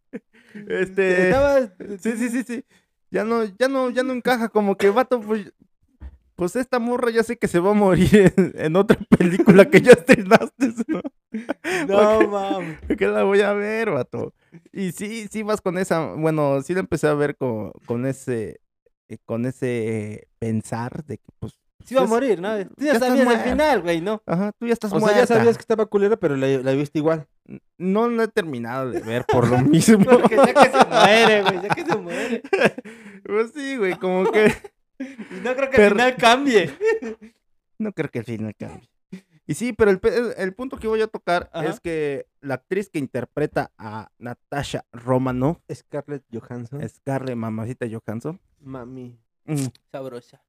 Este... Estabas... Sí, sí, sí, sí. Ya no, ya no, ya no encaja como que vato, pues, pues esta morra ya sé que se va a morir en, en otra película que ya estrenaste, ¿no? No, mames. Que la voy a ver, vato. Y sí, sí vas con esa, bueno, sí la empecé a ver con, con ese, eh, con ese pensar de que, pues, Sí iba a morir, ¿no? Tú ya ya estás sabías muerta. final, güey, ¿no? ajá, tú ya estás O sea, ya sabías que estaba culera, pero la, la viste igual. No la he terminado de ver por lo mismo. Porque ya que se muere, güey, ya que se muere. pues sí, güey, como que Y no creo que Pero- el final cambie. No creo que el final cambie. Y sí, pero el, el- punto que voy a tocar Ajá. es que la actriz que interpreta a Natasha Romanoff, Scarlett Johansson. Scarlett Mamacita Johansson. Mami. mm, Sabrosa.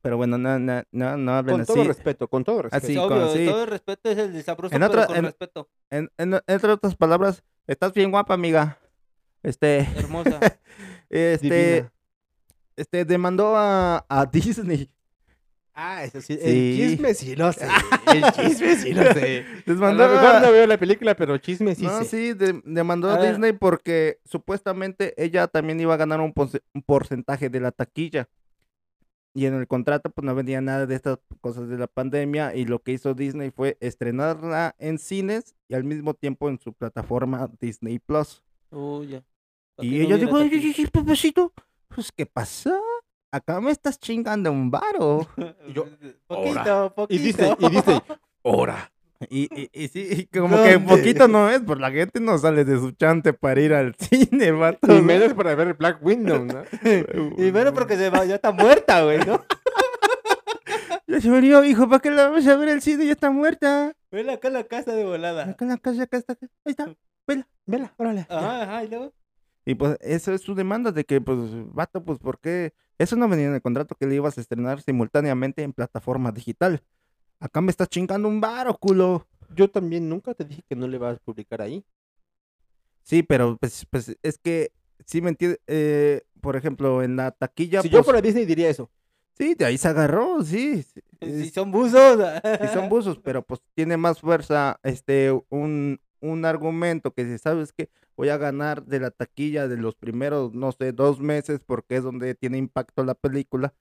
Pero bueno, no, no, no, no hablen Con así. todo respeto, con todo respeto. Así, Es con- todo el respeto es el de sabroso, En pero otra- con en- respeto. En, en- entre otras palabras, estás bien guapa, amiga. Este, Hermosa. este, Divina. Este, demandó a, a Disney. Ah, eso sí. Sí. El chisme sí lo sé. El chisme sí lo sé. A lo mejor a- no veo la película, pero chisme sí no, sé. sí, de- demandó A. Disney porque supuestamente ella también iba a ganar un, porce- un porcentaje de la taquilla. Y en el contrato pues no venía nada de estas cosas de la pandemia y lo que hizo Disney fue estrenarla en cines y al mismo tiempo en su plataforma Disney Plus. Uy, ya. Pa' Y no ella hubiera dijo, "Ay, taquilla. ay, ay, papacito, pues ¿qué pasó? Acá me estás chingando un varo. Y yo, Poquito, poquito. Y Disney, y Disney, ora. Y, y, y sí, y como que ¿Dónde? poquito no es, pues la gente no sale de su chante para ir al cine, vato. Y ¿no? menos para ver Black Window, ¿no? Y bueno, porque se va, ya está muerta, güey, ¿no? Ya se murió, hijo, ¿para qué la vamos a ver el cine? Ya está muerta. Vela acá en la casa de volada. Acá en la casa, acá está. Ahí está. vela. Vela, órale. ya. Ajá, ajá, y luego. Y pues eso es su demanda de que, pues, vato, pues, ¿por qué? Eso no venía en el contrato que le ibas a estrenar simultáneamente en plataforma digital. Acá me estás chingando un varo, culo. Yo también nunca te dije que no le vas a publicar ahí. Sí, pero pues, pues es que, sí me entiendes, eh, por ejemplo, en la taquilla, si yo pues, fuera Disney diría eso. sí, de ahí se agarró, sí. sí, Si es- son buzos. sí son buzos, pero pues tiene más fuerza, este, un, un argumento que si sabes que voy a ganar de la taquilla de los primeros, no sé, dos meses, porque es donde tiene impacto la película,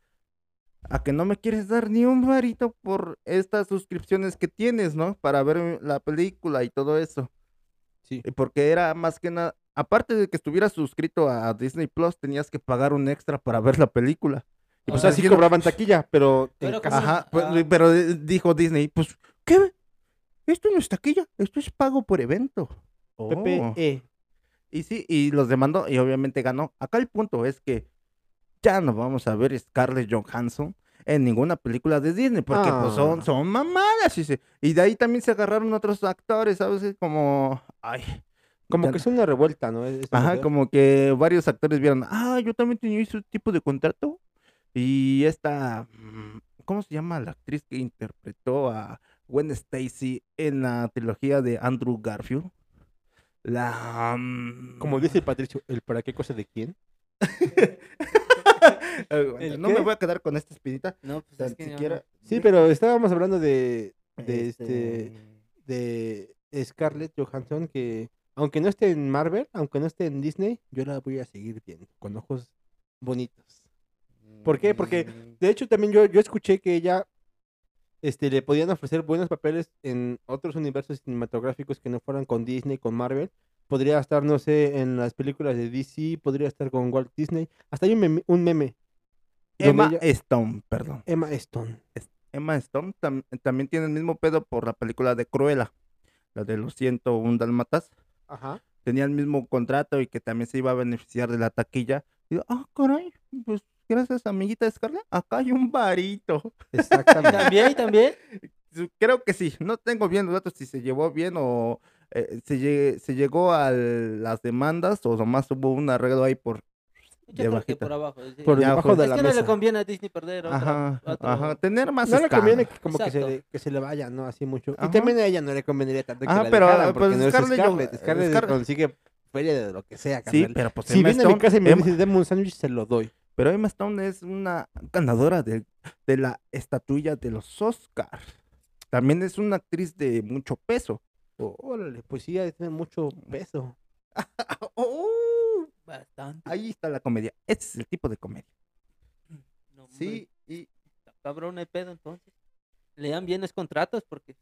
a que no me quieres dar ni un varito por estas suscripciones que tienes, ¿no? Para ver la película y todo eso. Sí. Porque era más que nada, aparte de que estuvieras suscrito a Disney Plus, tenías que pagar un extra para ver la película. Y O pues sea, así cobraban taquilla, pero Ajá, pues, Ah. pero eh, dijo Disney, pues, ¿qué? Esto no es taquilla, esto es pago por evento. Oh. PPE. Y sí, y los demandó y obviamente ganó. Acá el punto es que ya no vamos a ver Scarlett Johansson en ninguna película de Disney, porque pues son, Ah. son mamadas. Y, se- y de ahí también se agarraron otros actores, ¿sabes? Es Como, ay. Como ya- que es una revuelta, ¿no? Es- esta Ajá, mujer. como que varios actores vieron, ah, yo también tenía ese tipo de contrato. Y esta, mm, ¿cómo se llama la actriz que interpretó a Gwen Stacy en la trilogía de Andrew Garfield? La... mm, Como dice el Patricio, ¿el para qué cosa de quién? Aguanta, ¿El no me voy a quedar con esta espinita. No, pues Tan es que no, siquiera- Sí, pero estábamos hablando de, de Este, este de Scarlett Johansson que aunque no esté en Marvel, aunque no esté en Disney, yo la voy a seguir viendo con ojos bonitos. ¿Por qué? Porque mm, De hecho, también yo, yo escuché que ella este, le podían ofrecer buenos papeles en otros universos cinematográficos que no fueran con Disney, con Marvel. Podría estar, no sé, en las películas de DC, podría estar con Walt Disney. Hasta hay un meme. Un meme Emma ella- Stone, perdón. Emma Stone. Emma Stone tam- también tiene el mismo pedo por la película de Cruella, la de los 101 Dalmatas. Ajá. tenía el mismo contrato y que también se iba a beneficiar de la taquilla. Y ah, caray, pues gracias, amiguita Scarlett, acá hay un varito. Exactamente. También, también. Creo que sí, no tengo bien los datos si se llevó bien o eh, se, lle- se llegó a las demandas o nomás hubo un arreglo ahí por... Yo creo que por abajo. sí. Por Ya debajo de es la que no mesa. le conviene a Disney perder otra, Ajá, otro- ajá, tener más No le conviene que como que se, le, que se le vaya, ¿no? Así mucho. Ajá. Y también a ella no le convendría tanto que la pero, dejaran, porque pues, no es Scarlett Scarlett. Consigue feria de lo que sea, Sí, carnal. pero pues Si viene a mi casa y me dice, dame un sándwich, se lo doy. Pero Emma Stone es una ganadora de, de la estatuilla de los Oscars. También es una actriz de mucho peso. Órale, pues sí, ha de mucho peso. ¡Oh! Bastante. Ahí está la comedia. Este es el tipo de comedia. No, hombre, Sí, y Cabrón, el pedo entonces. Lean bien los contratos porque.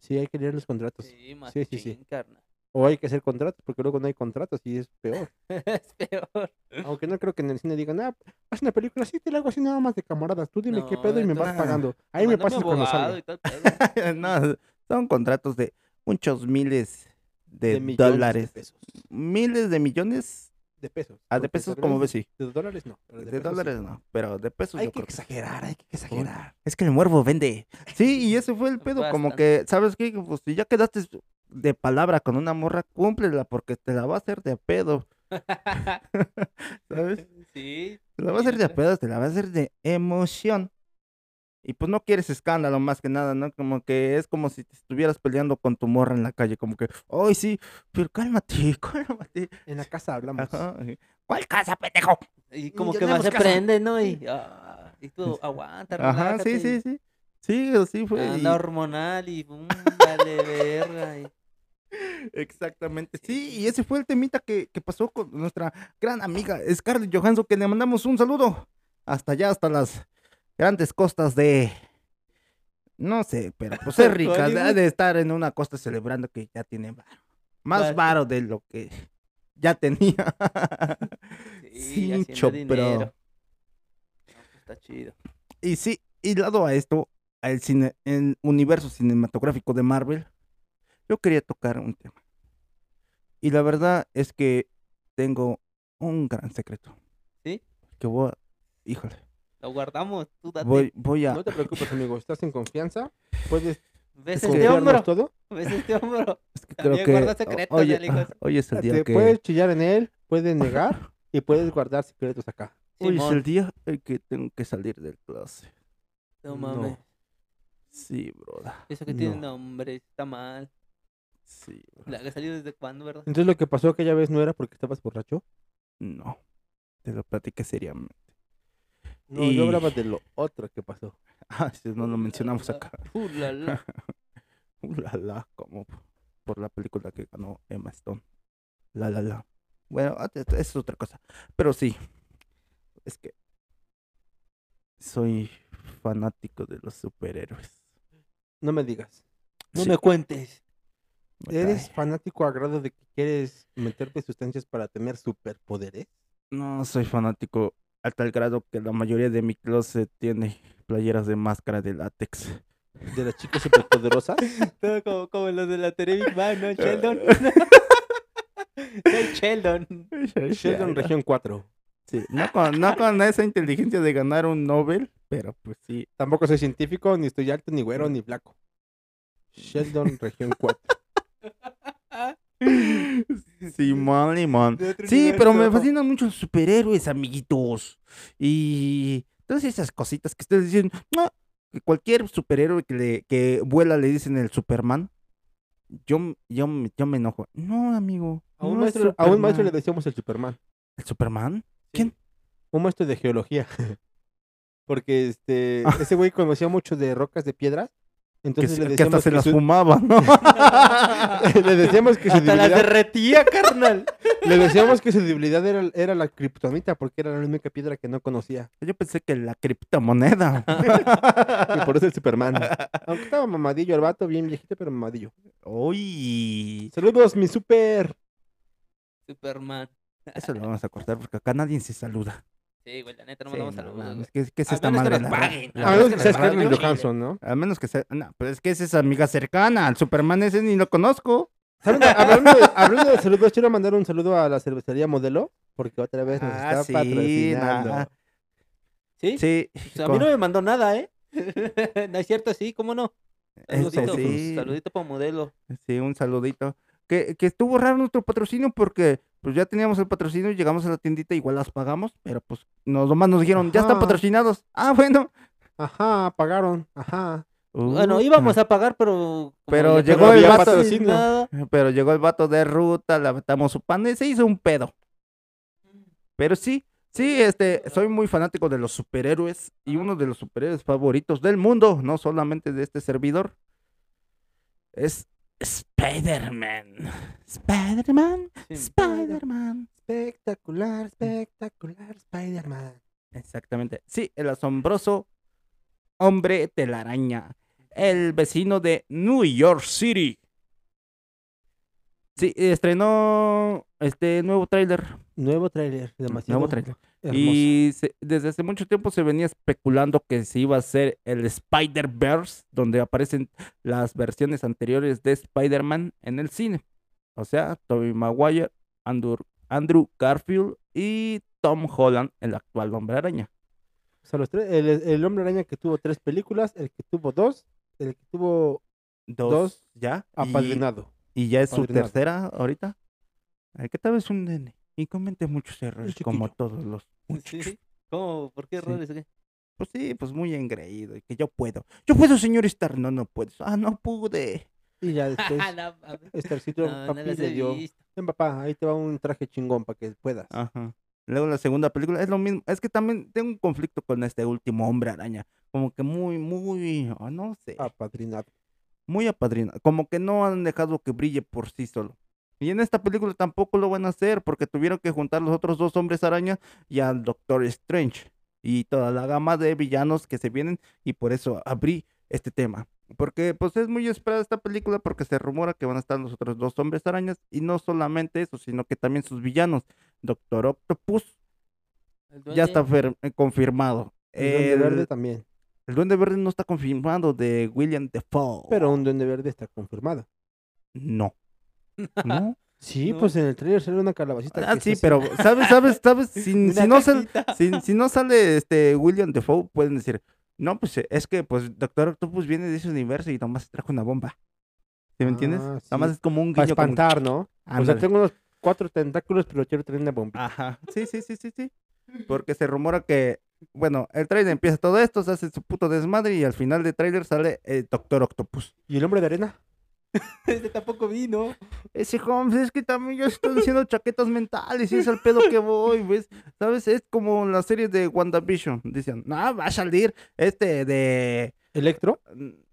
Sí, hay que leer los contratos. Sí, más sí, sí. carnal. O hay que hacer contratos, porque luego no hay contratos y es peor. es peor. Aunque no creo que en el cine digan, ah, haz una película así, te la hago así nada más de camaradas. Tú dime qué pedo y me vas pagando. Ahí me pasas cuando salga. no, son contratos de muchos miles de, dólares. De pesos. Miles de millones. De pesos. Ah, de pesos, como ves, sí. De dólares no. pero De, pesos sí. dólares no, pero de pesos Hay yo que creo sí. exagerar, hay que exagerar. Es que el muervo vende. Sí, y ese fue el pedo, como que, ¿sabes qué? Pues si ya quedaste de palabra con una morra, cúmplela, porque te la va a hacer de a pedo. ¿Sabes? Sí. Te la va a hacer de a pedo, te la va a hacer de emoción. Y pues no quieres escándalo más que nada, ¿no? Como que es como si te estuvieras peleando con tu morra en la calle, como que, ay, sí, pero cálmate, cálmate. En la casa hablamos. Ajá. ¿Cuál casa, pendejo? Y como que más se casa. prende, ¿no? Y, ah, y tú aguanta, Ajá, sí, relájate, sí, y sí. Sí, sí fue. y- Anda hormonal y pum, vale verga. y- Exactamente, sí, y ese fue el temita que, que pasó con nuestra gran amiga Scarlett Johansson, que le mandamos un saludo hasta allá, hasta las grandes costas de... No sé, pero pues es rica, de estar en una costa celebrando que ya tiene. Más varo de lo que ya tenía. Sí, dinero. No, pues, está chido. Y sí, y dado a esto, al cine, el universo cinematográfico de Marvel, yo quería tocar un tema. Y la verdad es que tengo un gran secreto. ¿Sí? Que voy a, híjole, Lo guardamos, tú date. voy, voy a, No te preocupes, amigo. Estás en confianza. Puedes ¿Ves ¿Es este hombro? todo? ¿Ves este hombro? Es que creo que guarda secretos, oye, de- ah, hoy es el día Te que puedes chillar en él, puedes negar y puedes guardar secretos acá. hoy es el día en que tengo que salir del clase. No No. mames. Sí, broda. Eso que tiene No. nombre, está mal. Sí. ¿La que salió desde cuándo, verdad? Entonces lo que pasó aquella vez no era porque estabas borracho. No. Te lo platiqué seriamente. No, Y- yo hablaba de lo otro que pasó. Ah, si no lo mencionamos acá. Uh, la, la. Uh, la la, como por la película que ganó Emma Stone. La la la. Bueno, ah, eso es otra cosa. Pero sí, es que soy fanático de los superhéroes. No me digas. No Sí, me cuentes. ¿Eres fanático a grado de que quieres meterte sustancias para tener superpoderes? No soy fanático a tal grado que la mayoría de mi closet tiene playeras de máscara de látex. ¿De las chicas superpoderosas? Todo como, como los de la Big Bang, ¿no? Sheldon. Soy Sheldon. Sheldon Región 4. Sí, no con, no con esa inteligencia de ganar un Nobel, pero pues sí. Tampoco soy científico, ni estoy alto, ni güero, ni blanco. Sheldon Región 4. Simón, limón. Sí, pero me fascinan mucho los superhéroes, amiguitos. Y todas esas cositas que ustedes dicen, no, que cualquier superhéroe que, le, que vuela le dicen el Superman. Yo, yo, yo me enojo. No, amigo. A un, no maestro, a un maestro le decíamos el Superman. ¿El Superman? Un maestro de geología. Porque este Ah. ese güey conocía mucho de rocas de piedras. Que, Entonces se- le que hasta decíamos se que las su- fumaba, ¿no? le decíamos que su Hasta las debilidad, derretía, carnal. le decíamos que su debilidad era, era la kriptonita porque era la única piedra que no conocía. Yo pensé que la criptomoneda. Y por eso el Superman. Aunque estaba mamadillo el vato, bien viejito, pero mamadillo. Uy. Saludos, mi super. Superman. Eso lo vamos a cortar porque acá nadie se saluda. Sí, güey, la neta no Sí, a no saludar. mames, güey. ¿Qué, qué es A esta menos que madre? nos La- paguen. la- A menos que que sea Scarlett. Johansson, ¿no? A menos que sea. No, pero es que esa es amiga cercana. Al Superman ese ni lo conozco. ¿Saben? Hablando de, hablando de saludos, quiero mandar un saludo a la cervecería Modelo, porque otra vez nos Ah, está sí, patrocinando. nah. ¿Sí? Sí. Pues a mí no me mandó nada, ¿eh? no es cierto, sí, ¿cómo no? Este, Saludito, sí. saludito para modelo. Sí, un saludito. Que, que estuvo raro nuestro patrocinio porque pues ya teníamos el patrocinio y llegamos a la tiendita, igual las pagamos, pero pues nos, nomás nos dijeron, ya están patrocinados. Ah, bueno. Ajá, pagaron. Ajá. Bueno, íbamos a pagar, pero... Pero llegó el vato-. Pero llegó el vato de ruta, le aventamos su pan y se hizo un pedo. Pero sí, sí, este, soy muy fanático de los superhéroes y uno de los superhéroes favoritos del mundo, no solamente de este servidor, es Spider-Man. Spider-Man, Sí. Spider-Man. Espectacular, espectacular, Spider-Man. Exactamente. Sí, el asombroso hombre telaraña. El vecino de New York City. Sí, estrenó este nuevo tráiler. Nuevo tráiler, demasiado Nuevo tráiler. Hermoso. Y se- desde hace mucho tiempo se venía especulando que se iba a hacer el Spider-Verse, donde aparecen las versiones anteriores de Spider-Man en el cine. O sea, Tobey Maguire, Andrew, Andrew Garfield y Tom Holland, el actual hombre araña. O sea, los tres, el, el hombre araña que tuvo tres películas, el que tuvo dos, el que tuvo Dos, Dos ya. y- apadrinado. Y, ya es su tercera ahorita. Que tal vez un nene. Y comete muchos errores, como todos los Sí. ¿Cómo? ¿Por qué Sí. errores? qué? Pues sí, pues muy engreído. Y que yo puedo. Yo puedo, señor Star. No, no puedes. Ah, no pude. Y ya después, No. Starcito, No, papi le he dio. Ven, papá, ahí te va un traje chingón para que puedas. Ajá. Luego la segunda película es lo mismo. Es que también tengo un conflicto con este último hombre araña. Como que muy, muy, ah, no sé. Apadrinado. Muy apadrinado. Como que no han dejado que brille por sí solo. Y en esta película tampoco lo van a hacer porque tuvieron que juntar los otros dos hombres araña y al Doctor Strange. Y toda la gama de villanos que se vienen. Y por eso abrí este tema. Porque pues es muy esperada esta película porque se rumora que van a estar los otros dos hombres arañas. Y no solamente eso, sino que también sus villanos. Doctor Octopus ya está eh, confirmado. El Duende El, Verde también. el Duende Verde no está confirmado de William Defoe. Pero un Duende Verde está confirmado. No. ¿No? Sí, No. pues en el trailer sale una calabacita. Ah, sí, pero ¿sabes, sabes, sabes? Si, no sale, cajita. si, si no sale este William Defoe, pueden decir, No, pues eh, es que pues Doctor Octopus viene de ese universo y nomás trajo una bomba. ¿Sí me entiendes? Ah, sí. es como un Para guiño. como- espantar, ¿no? O sea, Ándale. tengo unos cuatro tentáculos, pero quiero tener una bombita. Ajá. Sí, sí, sí, sí, sí. Porque se rumora que, bueno, el trailer empieza todo esto, se hace su puto desmadre y al final del trailer sale el Doctor Octopus. ¿Y el hombre de arena? Este tampoco vino. Ese Holmes, es que también yo estoy haciendo chaquetas mentales y es al pedo que voy, ¿ves? ¿Sabes? Es como la serie de WandaVision. Dicen, no, va a salir este de... ¿Electro?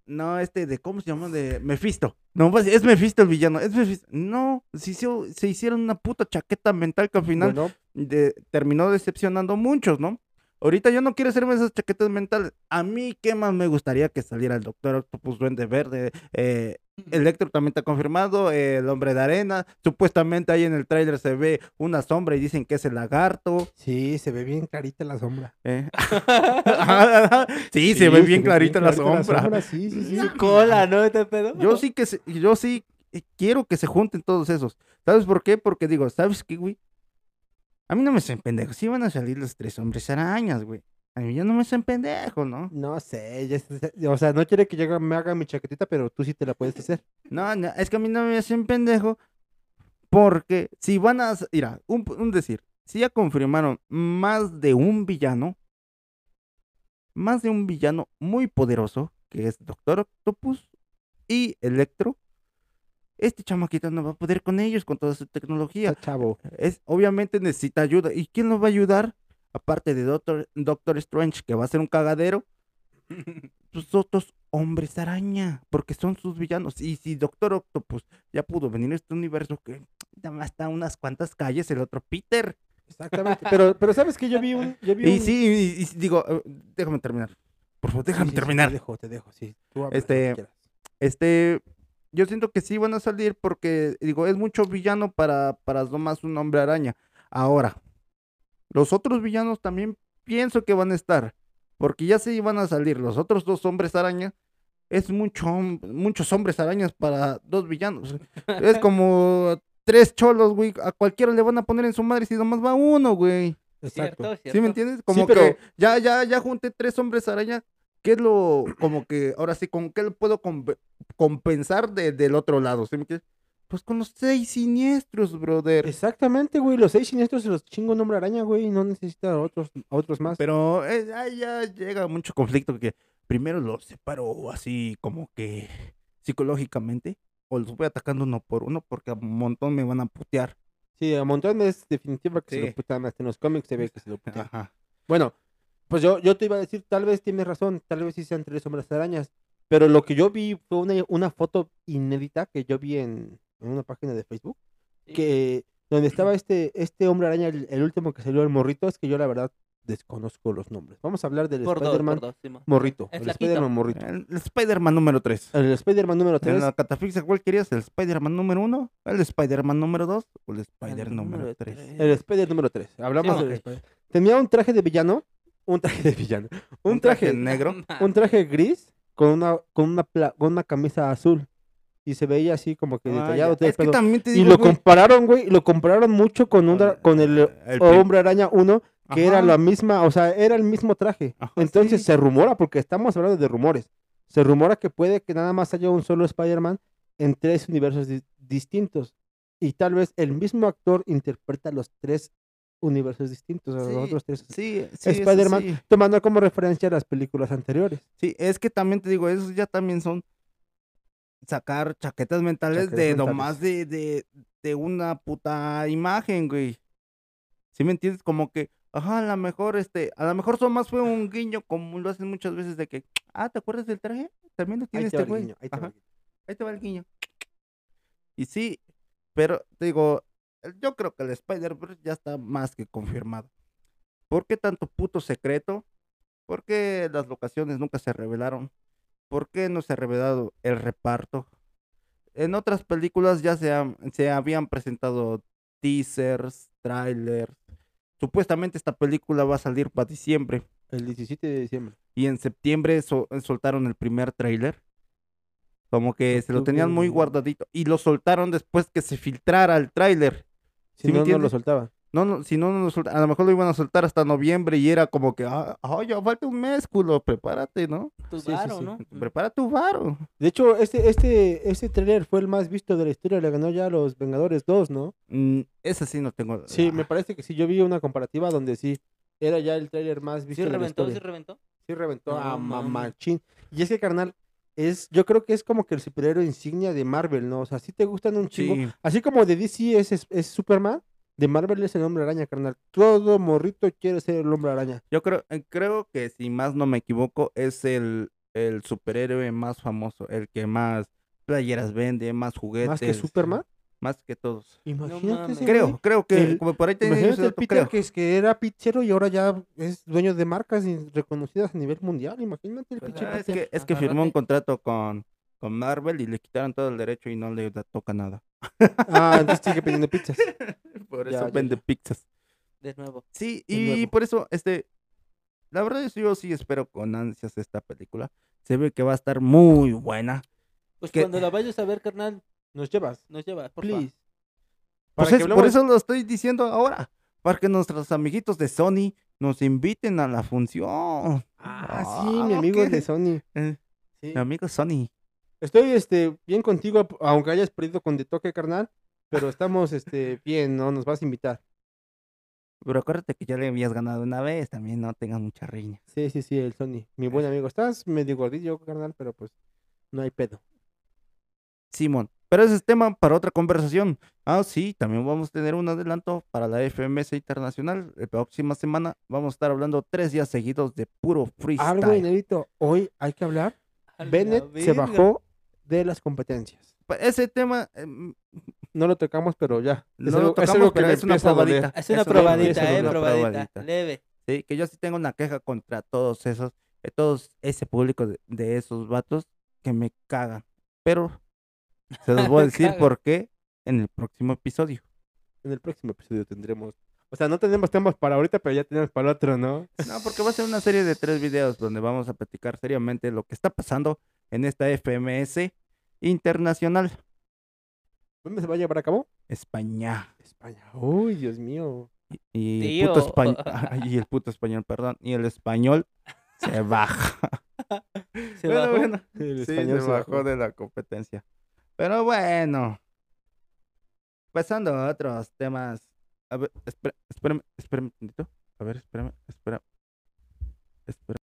No, este de, ¿cómo se llama? De Mephisto. No, pues, es Mephisto el villano, es Mephisto. No, se, hizo- se hicieron una puta chaqueta mental que al final Bueno, de- terminó decepcionando a muchos, ¿no? Ahorita yo no quiero hacerme esas chaquetas mentales. A mí, ¿qué más me gustaría que saliera el Doctor Octopus Duende Verde? Eh, Electro también está confirmado, eh, el Hombre de Arena. Supuestamente ahí en el tráiler se ve una sombra y dicen que es el lagarto. sí, se ve bien clarita la sombra. eh. sí, se ve bien clarita la sombra. Sí, sí, sí. Su cola, ¿no? Este pedo. Yo sí que se- yo sí eh, quiero que se junten todos esos. ¿Sabes por qué? Porque digo, ¿sabes qué, güey? A mí no me hacen pendejo. Sí van a salir los tres hombres arañas, güey. A mí ya no me hacen pendejo, ¿no? No sé, ya o sea, no quiere que yo me haga mi chaquetita, pero tú sí te la puedes hacer. No, no, es que a mí no me hacen pendejo. Porque si van a. Mira, un, un decir. Si ya confirmaron más de un villano. Más de un villano muy poderoso. Que es Doctor Octopus y Electro. Este chamaquito no va a poder con ellos, con toda su tecnología. Chavo. Es, obviamente necesita ayuda. ¿Y quién lo va a ayudar? Aparte de Doctor, Doctor Strange, que va a ser un cagadero. Sus otros hombres araña, porque son sus villanos. Y si Doctor Octopus ya pudo venir a este universo, que nada más está unas cuantas calles, el otro Peter. Exactamente. Pero, pero ¿sabes que Yo vi un... Yo vi Y un- sí, y, y digo, eh, déjame terminar. Por favor, déjame sí, sí, terminar. te dejo, te dejo, sí. Tú Este. Este, yo siento que sí van a salir porque, digo, es mucho villano para, para nomás un hombre araña. Ahora, los otros villanos también pienso que van a estar, porque ya se iban a salir los otros dos hombres araña. Es mucho, muchos hombres arañas para dos villanos. Es como tres cholos, güey. A cualquiera le van a poner en su madre si nomás va uno, güey. Exacto. Cierto, ¿Sí me entiendes? Como pero- que ya, ya, ya junté tres hombres araña. ¿Qué es lo, como que, ahora sí, con qué lo puedo compe- compensar de- del otro lado? ¿Sí me entiendes? Pues con los seis siniestros, brother. Exactamente, güey. Los seis siniestros se los chingo un hombre araña, güey. No necesita a otros, a otros más. Pero eh, ahí ya llega mucho conflicto que primero los separo así como que psicológicamente o los voy atacando uno por uno porque a un montón me van a putear. Sí, a montón es definitivo que se lo putan. Hasta en los cómics se ve que se lo putan. Ajá. Bueno, pues yo, yo te iba a decir, tal vez tienes razón, tal vez sí sean tres hombres arañas. Pero lo que yo vi fue una, una foto inédita que yo vi en, en una página de Facebook. Sí. que donde estaba este, este hombre araña, el, el último que salió el morrito, es que yo la verdad desconozco los nombres. Vamos a hablar del Spider-Man Simón. morrito. El El. Spider-Man morrito. El, el Spider-Man número 3. El Spider-Man número En 3. la catafixia, ¿cuál querías? ¿El Spider-Man número 1? ¿El Spider-Man número 2? ¿O el Spider El número número 3? tres. El Spider número 3. Hablamos Sí, del ok. Spider- Tenía un traje de villano. Un traje de villano. Un, traje, negro. un traje gris con una, con una, pla- con una camisa azul. Y se veía así como que Ah, detallado Es que también te Y digo, lo güey, compararon, güey, y lo compararon mucho con, un con el, Hombre Araña 1, que era la misma, o sea, era el mismo traje. Ajá, Entonces sí. se rumora, porque estamos hablando de rumores, se rumora que puede que nada más haya un solo Spider-Man en tres universos di- distintos. Y tal vez el mismo actor interpreta los tres universos distintos, o Sí, los otros tres. Sí, sí, Spider-Man, tomando como referencia las películas anteriores. Sí, es que también te digo, esos ya también son sacar chaquetas mentales Chaquetas de mentales. nomás de, de, de una puta imagen, güey. ¿Sí me entiendes? Como que, ajá, a lo mejor, este, a lo mejor son más fue un guiño, como lo hacen muchas veces, de que, ah, ¿te acuerdas del traje? También lo tiene este güey. guiño, ahí te va Ajá, el guiño. ahí te va el guiño. Y sí, pero te digo, yo creo que el Spider-Verse ya está más que confirmado. ¿Por qué tanto puto secreto? ¿Por qué las locaciones nunca se revelaron? ¿Por qué no se ha revelado el reparto? En otras películas ya se, han- se habían presentado teasers, trailers. Supuestamente esta película va a salir para diciembre. El 17 de diciembre. Y en septiembre so- soltaron el primer tráiler. Como que se lo tenían muy guardadito. Y lo soltaron después que se filtrara el tráiler. Si ¿Sí me no, no lo soltaban. No, no, si no, no suelta- a lo mejor lo iban a soltar hasta noviembre y era como que, ah, ah, ya falta un mes, culo, prepárate, ¿no? Tu Sí, sí, varo, sí. ¿no? Prepara tu varo. De hecho, este, este, este trailer fue el más visto de la historia. Le ganó ya a los Vengadores 2, ¿no? Mm, esa sí no tengo. Sí, ah, me parece que sí. Yo vi una comparativa donde sí era ya el trailer más visto ¿Sí de la reventó? historia. ¿Sí reventó? Sí reventó a No mames. mamachín. Y es que, carnal, es, yo creo que es como que el superhéroe insignia de Marvel, ¿no? O sea, sí te gustan un chingo. Sí, Así como de DC es, es, es Superman, de Marvel es el hombre araña, carnal. Todo morrito quiere ser el hombre araña. yo creo, eh, creo que si más no me equivoco, es el, el superhéroe más famoso, el que más playeras vende, más juguetes. Más que Superman. Más que todos. Imagínate ese Creo, creo que El- como por ahí Imagínate el dato, Peter creo. que, es, que era pizzero y ahora ya es dueño de marcas reconocidas a nivel mundial. Imagínate el Pues, pinche Ah, es que, es que firmó un contrato con, con Marvel y le quitaron todo el derecho y no le toca nada. Ah, entonces sigue pidiendo pizzas. Por eso ya, vende ya. pizzas. De nuevo. Sí, De y nuevo. por eso, este, la verdad es que yo sí espero con ansias esta película. Se ve que va a estar muy buena. Pues Que- cuando la vayas a ver, carnal, Nos llevas. nos llevas, por Please. Pues es- por eso lo estoy diciendo ahora. Para que nuestros amiguitos de Sony nos inviten a la función. Ah, sí, mi amigo ¿qué? de Sony. Eh, Sí. Mi amigo Sony. Estoy este, bien contigo, aunque hayas perdido con De Toque, carnal. Pero estamos este, bien, ¿no? Nos vas a invitar. Pero acuérdate que ya le habías ganado una vez. También no tengas mucha riña. Sí, sí, sí, el Sony. Mi buen amigo. Estás medio gordillo, carnal, pero pues no hay pedo. Simón. Pero ese es tema para otra conversación. Ah, sí, también vamos a tener un adelanto para la FMS Internacional. La próxima semana vamos a estar hablando tres días seguidos de puro freestyle. Algo inédito. Hoy hay que hablar. Bennett se bajó de las competencias. Ese tema em, No lo tocamos, pero ya. no Es lo algo- es tocamos, algo que pero le es una probadita. Es una probadita, eh, probadita. probadita. Leve. Sí, que yo sí tengo una queja contra todos esos, de todos ese público de, de esos vatos que me cagan. Pero se los voy a decir por qué en el próximo episodio. En el próximo episodio tendremos. O sea, no tenemos temas para ahorita, pero ya tenemos para el otro, ¿no? No, porque va a ser una serie de tres videos donde vamos a platicar seriamente lo que está pasando en esta FMS internacional. ¿Dónde se va a llevar a cabo? España. España. Uy, Dios mío. Y, y el puto español, y el puto español, perdón, y el español se baja. Se Bueno, bajó. bueno. El Sí, español se se bajó bajó. de la competencia. Pero bueno. Pasando a otros temas. A ver, espera, espérame, espérame un. A ver, espérame, espera. Espera.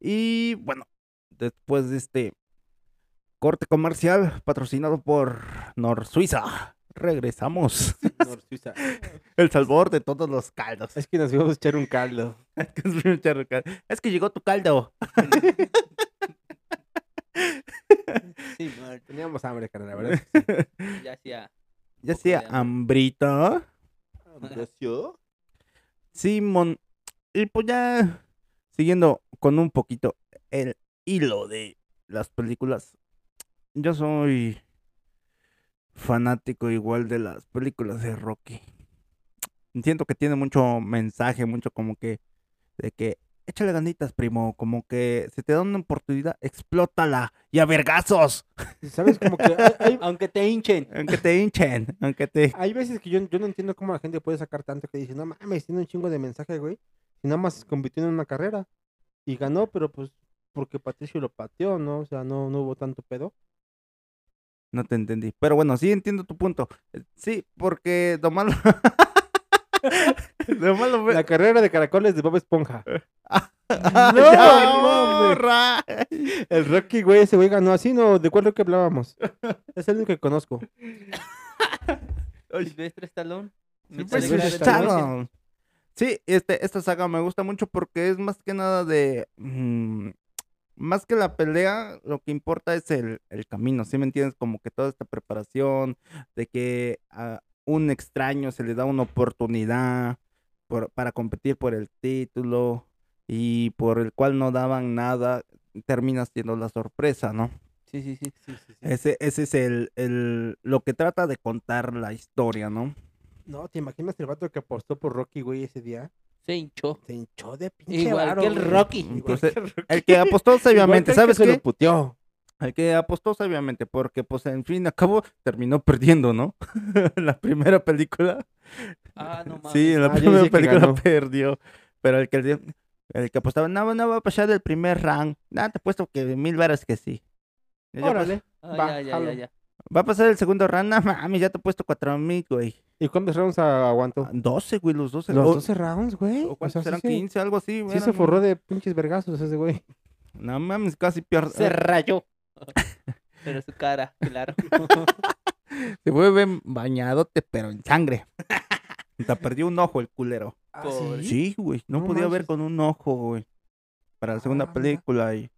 Y bueno, después de este corte comercial patrocinado por Nor Suiza, regresamos. Nor Suiza. El sabor de todos los caldos. Es que nos íbamos a echar un caldo. Es que, es un charro cal- es que llegó tu caldo. Sí, Teníamos hambre, cara, la verdad. ya hacía. Ya hambre. hambrita. ¿Abrazo? Simón. Y pues ya siguiendo con un poquito el hilo de las películas. Yo soy fanático igual de las películas de Rocky. Siento que tiene mucho mensaje, mucho como que de que échale ganitas, primo, como que si te dan una oportunidad, explótala y a vergazos, ¿Sabes? Como que hay, hay- Aunque te hinchen. aunque te hinchen, aunque te hay veces que yo, yo no entiendo cómo la gente puede sacar tanto que dice, no mames, tiene un chingo de mensaje, güey. Y nada más compitió en una carrera. Y ganó, pero pues porque Patricio lo pateó, ¿no? O sea, no, no hubo tanto pedo. No te entendí. Pero bueno, sí entiendo tu punto. Eh, Sí, porque lo malo. lo malo fue- La carrera de caracoles de Bob Esponja. ¡Ah, No! El Rocky, güey, ese güey ganó así, ¿no? ¿De cuál Rocky hablábamos? Es el único que conozco. Silvestre Stallone. Silvestre Mitad de Stallone. Sí, este, esta saga me gusta mucho porque es más que nada de. mm, más que la pelea, lo que importa es el, el camino, ¿sí me entiendes? Como que toda esta preparación, de que a un extraño se le da una oportunidad por- para competir por el título y por el cual no daban nada, termina siendo la sorpresa, ¿no? Sí, sí, sí. Sí, sí, sí. Ese, ese es el, el, lo que trata de contar la historia, ¿no? No, ¿te imaginas el vato que apostó por Rocky, güey, ese día? Se hinchó. Se hinchó de pinche Igual varo, que el güey. Rocky. Igual que el Rocky. El que apostó Igual que sabiamente, el que ¿sabes se lo qué? puteó. Al que apostó sabiamente, porque pues en fin, acabó, terminó perdiendo, ¿no? la primera película. Ah, no mames. Sí, en la Ah, yo primera que película ganó. perdió. Pero el que, el que apostaba, no, no va a pasar del primer round. Nada, te apuesto que mil varas que sí. Y Órale. Ah, Va, ya, ya, jalo. ya, ya. Va a pasar el segundo round, no mames, ya te he puesto cuatro mil, güey. ¿Y cuántos rounds aguantó? 12, güey, los 12. Los o- 12 rounds, güey. ¿O O cuántos sea, eran? sí, se- 15, algo así. Sí se forró de pinches vergazos ese güey. No mames, casi pierde. Se rayó. Pero su cara, claro. Se fue bien bañadote, pero en sangre. Te perdió un ojo el culero. Pobre. Sí, güey. No, No podía ver con un ojo, güey. Para la segunda Ah, película. Y,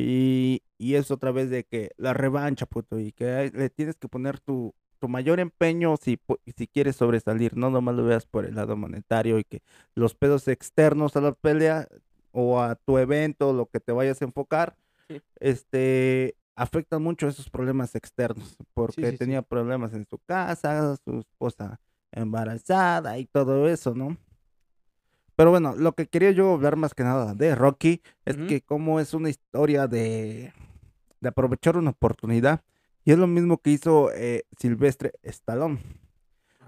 y, y es otra vez de que la revancha, puto. Y que le tienes que poner tu, tu mayor empeño si, si quieres sobresalir. No nomás lo veas por el lado monetario y que los pedos externos a la pelea o a tu evento, lo que te vayas a enfocar, Sí. este afectan mucho esos problemas externos. Porque sí, sí. tenía problemas en su casa, su esposa embarazada y todo eso, ¿no? Pero bueno, lo que quería yo hablar más que nada de Rocky es que como es una historia de, de aprovechar una oportunidad. Y es lo mismo que hizo eh, Silvestre Stallone.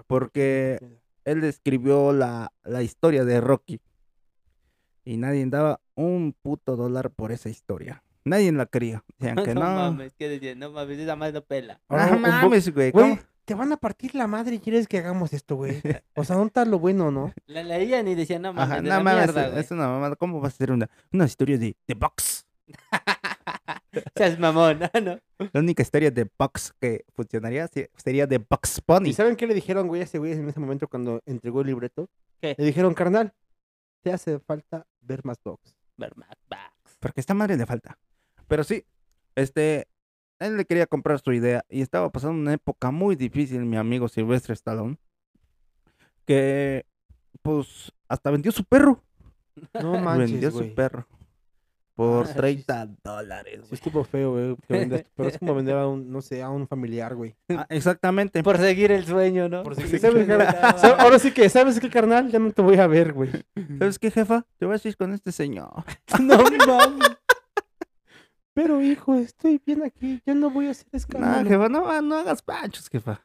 Porque él escribió la, la historia de Rocky. Y nadie daba un puto dólar por esa historia. Nadie la quería. Decían que no, no. mames, ¿qué decían? No mames, esa madre no pela. Ah, Ah, mames. Güey, ¿cómo? Te van a partir la madre y quieres que hagamos esto, güey. O sea, ¿dónde está lo bueno, no? La leían y decían, no mames, no mames, es- una mamada. ¿Cómo va a ser una, una historia de, de box? Seas mamón, ¿no? La única historia de box que funcionaría se- sería de Box Bunny. ¿Y saben qué le dijeron, güey, a ese güey en ese momento cuando entregó el libreto? ¿Qué? Le dijeron, carnal, te hace falta ver más box. Ver Mad Max. Porque esta madre le falta. Pero sí, este, él le quería comprar su idea y estaba pasando una época muy difícil, mi amigo Silvestre Stallone. Que, pues, hasta vendió su perro. No vendió manches, su güey. perro. Por Ah, sí, 30 dólares, Sí estuvo feo, güey. que vendas- Pero es como vender a un, no sé, a un familiar, güey. Ah, exactamente. Por seguir el sueño, ¿no? Por seguir- ¿sabes. Sa- Ahora sí que, ¿sabes qué, carnal? Ya no te voy a ver, güey. ¿Sabes qué, jefa? Te vas a ir con este señor. No mames. Pero, hijo, estoy bien aquí. Ya no voy a hacer No, escándalo. jefa, no, no hagas panchos, jefa.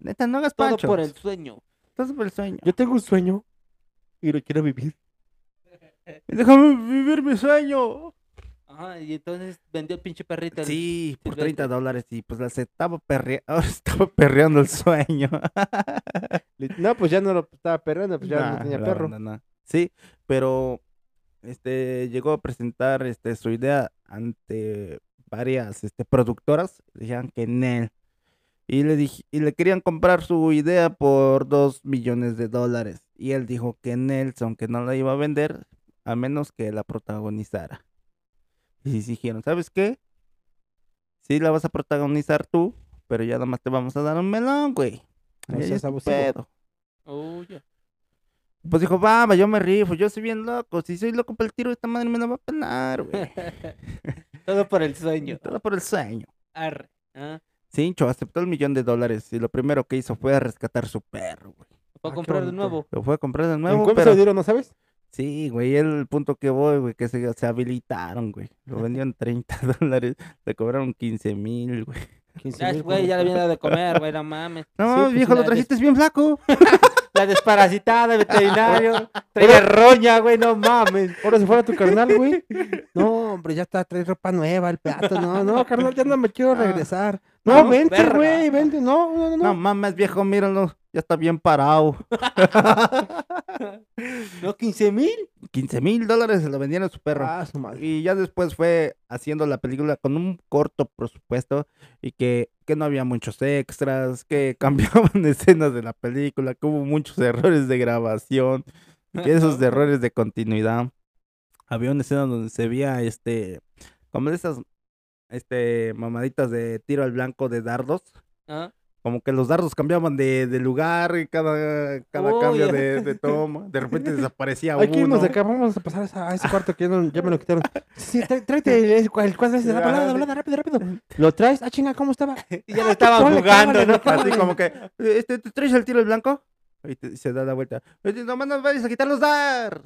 Neta, no hagas Todo panchos. por el sueño. Todo por el sueño. Yo tengo un sueño y lo quiero vivir. Déjame vivir mi sueño. Ajá, y entonces vendió el pinche perrito. el- Sí, por Silvestre. 30 dólares y pues la se estaba, perre... ahora estaba perreando el sueño. No, pues ya no lo estaba perrando, pues ya Nah, no tenía perro. nah. Sí, pero este llegó a presentar este su idea ante varias este, productoras, decían que Nel. Y le dije, y le querían comprar su idea por dos millones de dólares. Y él dijo que Nelson que no la iba a vender a menos que la protagonizara. Y dijeron, ¿sabes qué? Sí la vas a protagonizar tú, pero ya nada más te vamos a dar un melón, güey. No seas abusivo. pedo. Oh. Pues dijo, va, yo me rifo, yo soy bien loco. Si soy loco para el tiro, esta madre me la va a pelar, güey. Todo por el sueño. Todo por el sueño. Arre. ¿ah? Cincho aceptó el millón de dólares y lo primero que hizo fue rescatar su perro, güey. Fue a Ah, comprar de nuevo. Lo fue a comprar de ¿En nuevo, cuánto se pero... lo dieron, no sabes? Sí, güey, el punto que voy, güey, que se, se habilitaron, güey. Lo vendieron 30 dólares, le cobraron 15 mil, güey. 15 Ah, mil, güey, ya le dado de comer, güey, no mames. No, Sí, pues, viejo, lo trajiste bien flaco. La desparasitada, veterinario. Traía roña, güey, no mames. Ahora si fuera tu carnal, güey. No, hombre, ya está, trae ropa nueva, el plato. No, no, carnal, ya no me quiero Ah. regresar. No, vente, güey, vente. No, no, no. No no. mames, viejo, míralo, ya está bien parado. ¿No, 15 mil? 15 mil dólares se lo vendieron a su perro. Ah, su madre. Y ya después fue haciendo la película con un corto presupuesto y que, que no había muchos extras, que cambiaban escenas de la película, que hubo muchos errores de grabación, que esos errores de continuidad. Había una escena donde se veía este, como de esas este, mamaditas de tiro al blanco de dardos. ¿Ah? Como que los dardos cambiaban de, de lugar y cada, cada Oh, cambio de, de toma. De repente desaparecía irnos uno. de acá, vamos a pasar a, ese cuarto que ya, no- ya me lo quitaron. Sí, tráete el, el, el cuadro ese de sí. hablada, rápido, rápido. ¿Lo traes? Ah, chinga, ¿cómo estaba? Y ya lo estaban jugando, cámara, ¿no? Así como que, este, ¿te traes el tiro al blanco? Y te- se da la vuelta. "Oye, Nomás nos vayas a quitar los dar.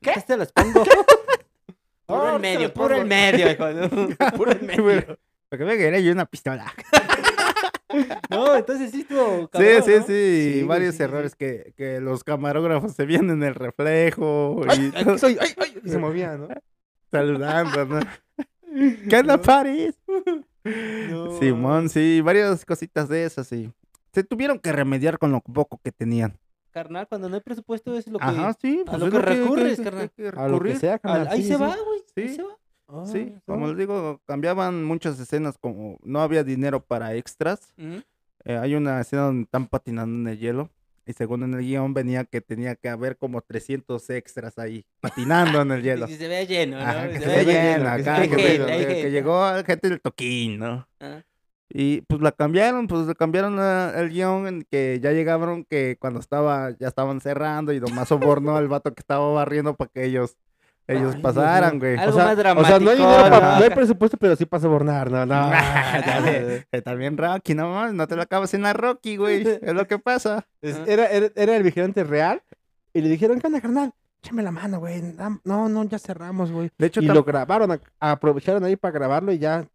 ¿Qué? Te los pongo. Puro en medio, puro en medio, hijo. Puro en medio. Porque me quería yo una pistola. No, entonces sí estuvo Sí, cabrón, sí, sí, Sí, varios sí, sí, errores que, que los camarógrafos se veían en el reflejo y ¡Ay, aquí soy! ¡Ay, ay! Y se movía, ¿no? saludando, ¿no? ¿Qué onda, Paris? No. Simón, sí, varias cositas de esas, sí. Se tuvieron que remediar con lo poco que tenían. Carnal, cuando no hay presupuesto es lo que... Ajá, sí. a pues lo que recurres, que- carnal. que A lo que recurrir. sea, Al- carnal, ahí sí, se sí. va, güey. Ahí se va. Sí, como les digo, cambiaban muchas escenas como no había dinero para extras. Eh, hay una escena donde están patinando en el hielo y según en el guion venía que tenía que haber como 300 extras ahí patinando en el hielo. Y se vea lleno, ¿no? Ajá, Se que vea se lleno, lleno, se acá, que, llegó gente del toquín, ¿no? Ah. Y pues la cambiaron, pues le cambiaron la- el guion en que ya llegaron que cuando estaba, ya estaban cerrando y nomás sobornó al vato que estaba barriendo para que ellos, ellos Ay, pasaran, güey. Algo o sea, más O sea, dramático. no hay, dinero ¿no? hay presupuesto, pero sí para sobornar, no, no. Bien Rocky, no más, no te lo acabas en la Rocky, güey. Es lo que pasa. Era, era, era el vigilante real y le dijeron, ¿qué onda, carnal? Échame la mano, güey. No, no, ya cerramos, güey. De hecho, Y lo grabaron, aprovecharon ahí para grabarlo y ya.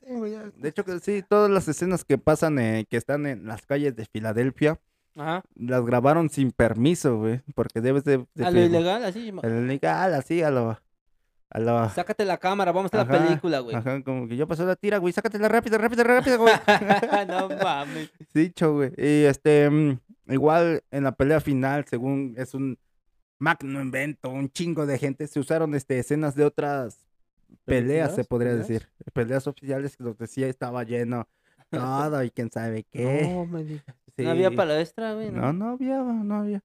de hecho que sí, todas las escenas que pasan, eh, que están en las calles de Filadelfia, Ajá. las grabaron sin permiso, güey. Porque debes de... de A lo ilegal, así. A lo ilegal, así, a lo... A lo... Sácate la cámara, vamos a la Ajá, película, güey. Ajá, como que yo pasé la tira, güey, sácatela rápido, rápido, rápido, güey. no mames. Dicho, güey. Y este, mm, igual en la pelea final, según es un magno invento, un chingo de gente, se usaron este, escenas de otras peleas, se podría ¿Peleas? decir. Peleas oficiales que los decía estaba lleno todo y quién sabe qué. No, me digas. No había Sí. palestra, güey. No, no había, no había.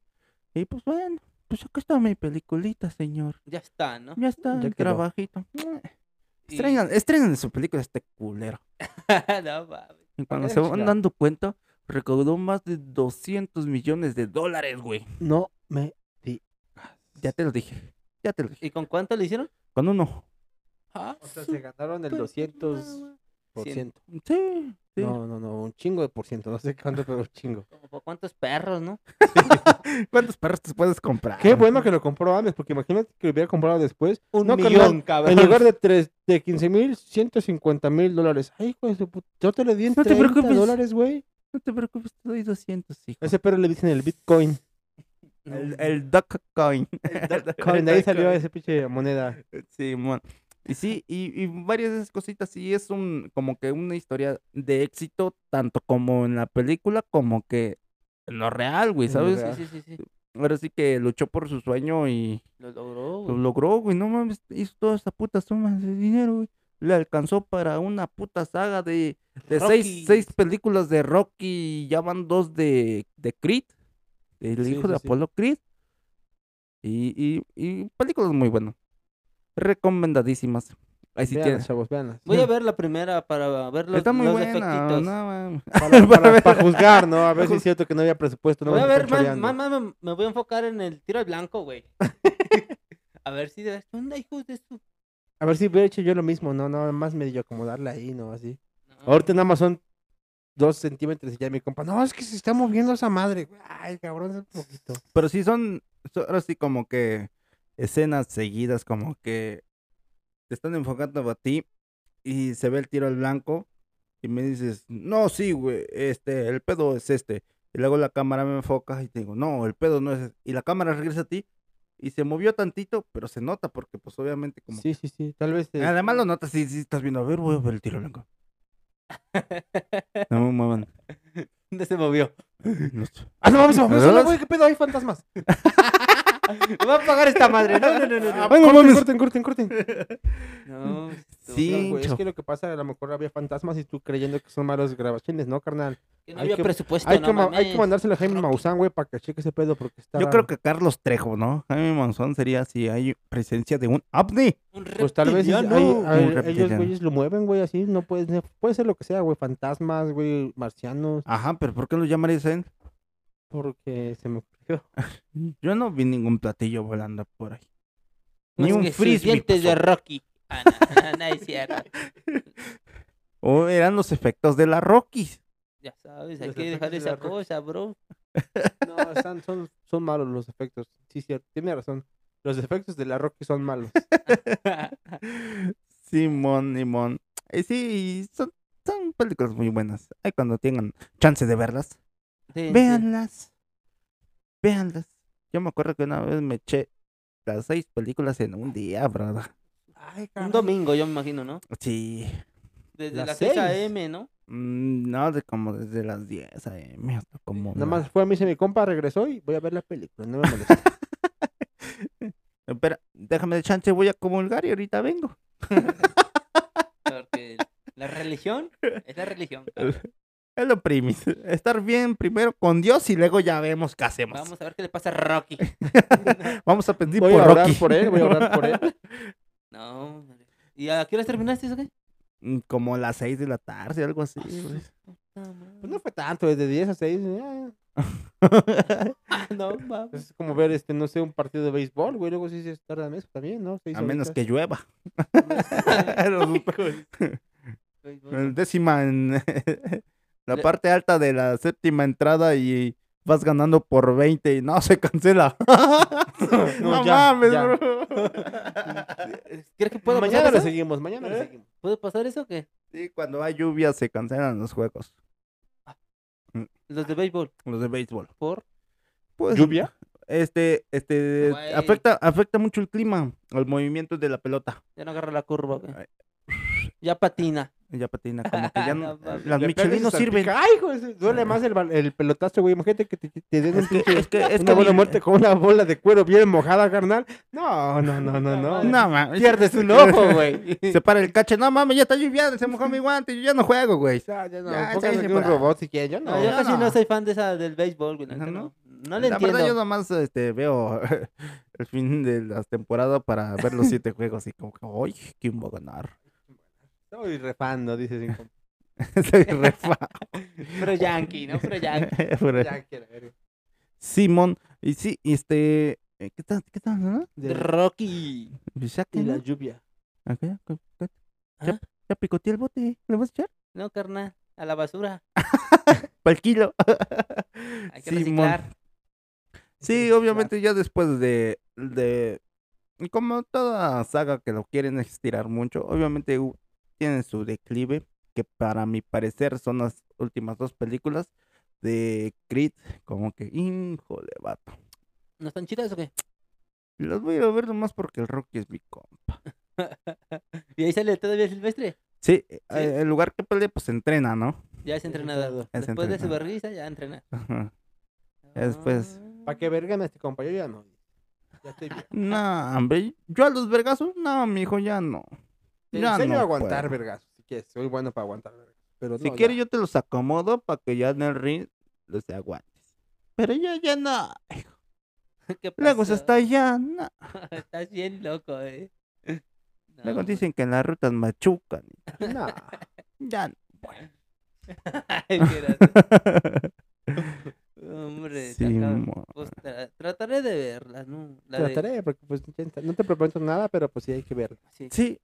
Y pues bueno, pues acá está mi peliculita, señor. Ya está, ¿no? Ya está, Ya el quedó. trabajito. Y- Estrenan, estrenan su película este culero. no mames. Y cuando se van dando cuenta, recaudó más de 200 millones de dólares, güey. No me Ya te lo dije. Ya te lo dije. ¿Y con cuánto le hicieron? Con uno. Ah, O sea, se ganaron el súper 200 madre. por Cien. ciento. Sí, sí. No, no, no, un chingo de por ciento. No sé cuánto, pero un chingo. Como cuántos perros, ¿no? ¿Cuántos perros te puedes comprar? Qué bueno que lo compró antes, porque imagínate que lo hubiera comprado después. Un No, millón, cabrón. En lugar de, tres, de 15 mil, 150 mil dólares. Ay, hijo de su puta. Yo te le di en No te 30 preocupes. dólares, güey. No te preocupes, te doy 200, hijo. A ese perro le dicen el Bitcoin. El, el Duck Coin. Coin, de ahí salió esa pinche moneda. Sí, mon. Y sí, y, y varias de esas cositas, sí, es un, como que una historia de éxito, tanto como en la película, como que en lo real, güey, lo ¿sabes? Sí, sí, sí, sí. Ahora sí que luchó por su sueño y Lo logró, lo güey. logró, güey, no mames, hizo toda esa puta suma de dinero, güey. Le alcanzó para una puta saga de, de seis, seis películas de Rocky y ya van dos de, de Creed, el Sí, hijo sí, de sí. Apolo Creed. Y, y, y películas muy buenas. Recomendadísimas. Ahí sí tienes. chavos, veanlas. Voy a ver la primera para ver los, Está muy los buena, defectitos. no, mames. Para, para- ver. para juzgar, ¿no? A ver si es cierto que no había presupuesto. No voy a ver, más, choreando. más, más me, me voy a enfocar en el tiro al blanco, güey. a ver si de verdad. ¿Qué onda, hijos de su...? A ver si hubiera hecho yo lo mismo, ¿no? Nada más medio acomodarla ahí, ¿no? Así. No, Ahorita nada más son dos centímetros y ya mi compa. No, es que se está moviendo esa madre. Ay, cabrón, es un poquito. Pero sí son, son ahora sí como que escenas seguidas, como que te están enfocando a ti y se ve el tiro al blanco y me dices, no, sí, güey, este, el pedo es este. Y luego la cámara me enfoca y te digo, no, el pedo no es este". Y la cámara regresa a ti y se movió tantito, pero se nota porque pues obviamente como... Sí, sí, sí. Tal vez. Además lo notas si estás viendo, a ver, voy a ver el tiro blanco. No me muevan. ¿Dónde se movió? Ah, no mames, sola, ¿Verdad? güey. ¿Qué pedo? Hay fantasmas. Me va a pagar esta madre. No, no, no, no. no. Ay, no corten, mames. corten, corten, corten. No, Sí. No, güey, es que lo que pasa, a lo mejor había fantasmas y tú creyendo que son malos grabaciones, ¿no, carnal? que no hay había que- presupuesto, Hay no que, ma- hay que mames. mandárselo a Jaime Maussan, güey, para que cheque ese pedo porque está. Yo creo que Carlos Trejo, ¿no? Jaime Monzón sería si hay presencia de un ovni. Un Pues tal vez hay- hay- Un ellos, güeyes, lo mueven, güey, así. No puede ser, puede ser lo que sea, güey. Fantasmas, güey, marcianos. Ajá, pero ¿por qué lo llamarías Porque se me ocurrió. Yo no vi ningún platillo volando por ahí. Ni un frisbee. dientes de. Rocky. Ah, no, no es cierto. O eran los efectos de la Rockies. Ya sabes, hay Los que dejar de esa Rocky. cosa, bro. No, están, son, son malos los efectos. Sí, cierto. Tiene razón. Los efectos de la Rocky son malos. Simón, Simón. Y sí, son, son películas muy buenas. Ahí cuando tengan chance de verlas, Sí, sí. véanlas. Véanlas. Yo me acuerdo que una vez me eché las seis películas en un día, brother. Ay, Un domingo, yo me imagino, ¿no? Sí. Desde Las las 6 seis. a.m., ¿no? Mm, No, de como desde las 10 a.m. hasta como. Nada más fue a mí, se mi compa, regresó y voy a ver la película. No me molesta. Espera, déjame de chance, voy a comulgar y ahorita vengo. Porque la religión es la religión. Es lo primis. Estar bien primero con Dios y luego ya vemos qué hacemos. Vamos, Vamos a ver qué le pasa a Rocky. a pedir Voy por a orar Rocky. por él, voy a orar por él. No. ¿Y a qué horas terminaste eso qué? Mm, Como las 6 de la tarde, algo así. güey. Pues no fue tanto, desde 10 a 6. ya. no, mames. Es como ver, este, no sé, un partido de béisbol, güey. Luego sí se tarda mes también, ¿no? Seis a menos horitas. que llueva. El décima en la Le- parte alta de la séptima entrada y vas ganando por 20 y no se cancela. no, No, ya, mames, ya. bro. ¿Crees que puede Mañana pasar le eso? seguimos, mañana le ¿Eh? seguimos. ¿Puede pasar eso o qué? Sí, cuando hay lluvia se cancelan los juegos. Los de béisbol. Los de béisbol. ¿Por? Pues, ¿Lluvia? Este, este, afecta, afecta mucho el clima, el movimiento de la pelota. Ya no agarra la curva. Ya patina. Ya patina, como que ya No las Michelin no sirven. Ay, güey, duele más el, bal- el pelotazo, güey. Imagínate que te, te den un Es que, pinche- es que, es una que buena muerte con una bola de cuero bien mojada, carnal. No, no, no, no, no. No, mames. Pierdes un ojo, güey. Se para el cache, no mames, ya está lloviendo, se mojó mi guante, yo ya no juego, güey. Ya, ya no, Ya, aquí un para- robot si quieren. Yo no. No, yo ya casi no. no soy fan de esa del béisbol, güey. No, no. Le la entiendo. verdad yo nomás este, veo el fin de las temporadas para ver los siete juegos y como que, ¡ay! ¿Quién va a ganar? Soy refando, dice sin. Soy re fan. Pero yankee, ¿no? Pero yankee. Pero- Ya quiero ver. Simón, y sí, este, eh, ¿qué tal? ¿Qué tal? no? De Rocky. Que Y la no. lluvia. Ya, ¿Ah? ya picoteé el bote, ¿le vas a echar? No, carnal. A la basura. Para el kilo. Hay que Simón. reciclar. Sí, obviamente ya después de, de como toda saga que lo quieren estirar mucho, obviamente tienen su declive, que para mi parecer son las últimas dos películas de Creed, como que, hijo de vato. ¿No están chidas o qué? Las voy a ver nomás porque el Rocky es mi compa. ¿Y ahí sale todavía Silvestre? Sí, eh, el lugar que pelea pues entrena, ¿no? Ya es entrenador. Es Después de su berriza, ya entrena. Ajá. Ya después. Ah. ¿Para qué vergan a este compa? Yo ya no. Ya estoy bien. No, hombre, yo a los vergazos, no, mijo, ya no. Te Ya enseño no a aguantar, vergas. Si quieres, soy bueno para aguantar, vergas. Pero Si no, quieres ya. yo te los acomodo para que ya en el ring los aguantes. Pero yo ya no. ¿Qué Luego se está allá, no. Estás bien loco, eh. Luego No. dicen que en las rutas machucan. No. Ya no. Ay, qué gracioso. Hombre, Sí, Pues tra- trataré de verlas, ¿no? La de- Trataré, porque pues ya no te prometo nada, pero pues sí hay que verlo. sí. Sí.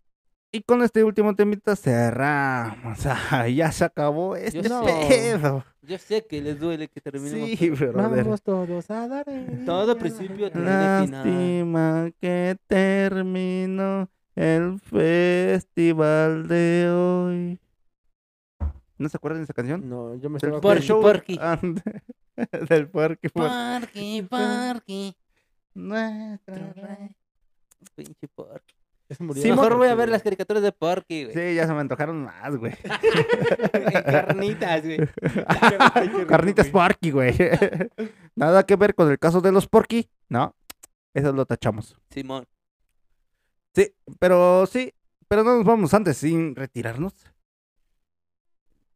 Y con este último temita cerramos. Ah, ya se acabó este sé. pedo. Yo sé que les duele que terminemos. Sí, brother. Vamos todos a dar. el Todo principio tiene final. Lástima que terminó el festival de hoy. ¿No se acuerdan de esa canción? No, yo me Del estaba Porky, show- Porky. Ah, del Porky. Porky. Porky, Porky. Nuestro rey. Pinche Porky. Murió. Sí, Mejor voy a ver las caricaturas de Porky, güey. Sí, ya se me antojaron más, güey. Carnitas, güey. Carnitas. Porky, güey. Nada que ver con el caso de los Porky. No, eso lo tachamos. Simón. Sí, pero sí, pero no nos vamos antes sin retirarnos.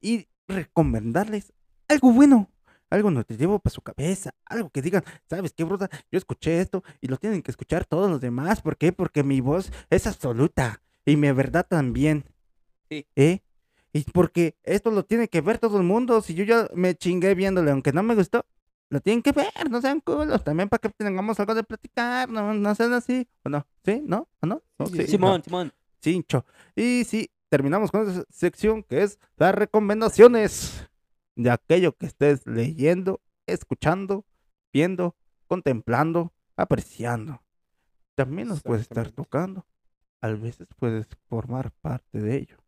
Y recomendarles algo bueno, algo nutritivo para su cabeza, algo que digan, ¿sabes qué, bruta? Yo escuché esto y lo tienen que escuchar todos los demás. ¿Por qué? Porque mi voz es absoluta y mi verdad también. Sí. ¿Eh? Y porque esto lo tiene que ver todo el mundo. Si yo ya me chingué viéndole, aunque no me gustó, lo tienen que ver, no sean culos. También para que tengamos algo de platicar, no, no sean así. ¿O no? ¿Sí? ¿No? ¿O no? ¿No? Sí, sí. Simón, Simón. Cincho. Y sí, terminamos con esa sección que es las recomendaciones de aquello que estés leyendo, escuchando, viendo, contemplando, apreciando. también nos puedes estar tocando. A veces puedes formar parte de ello.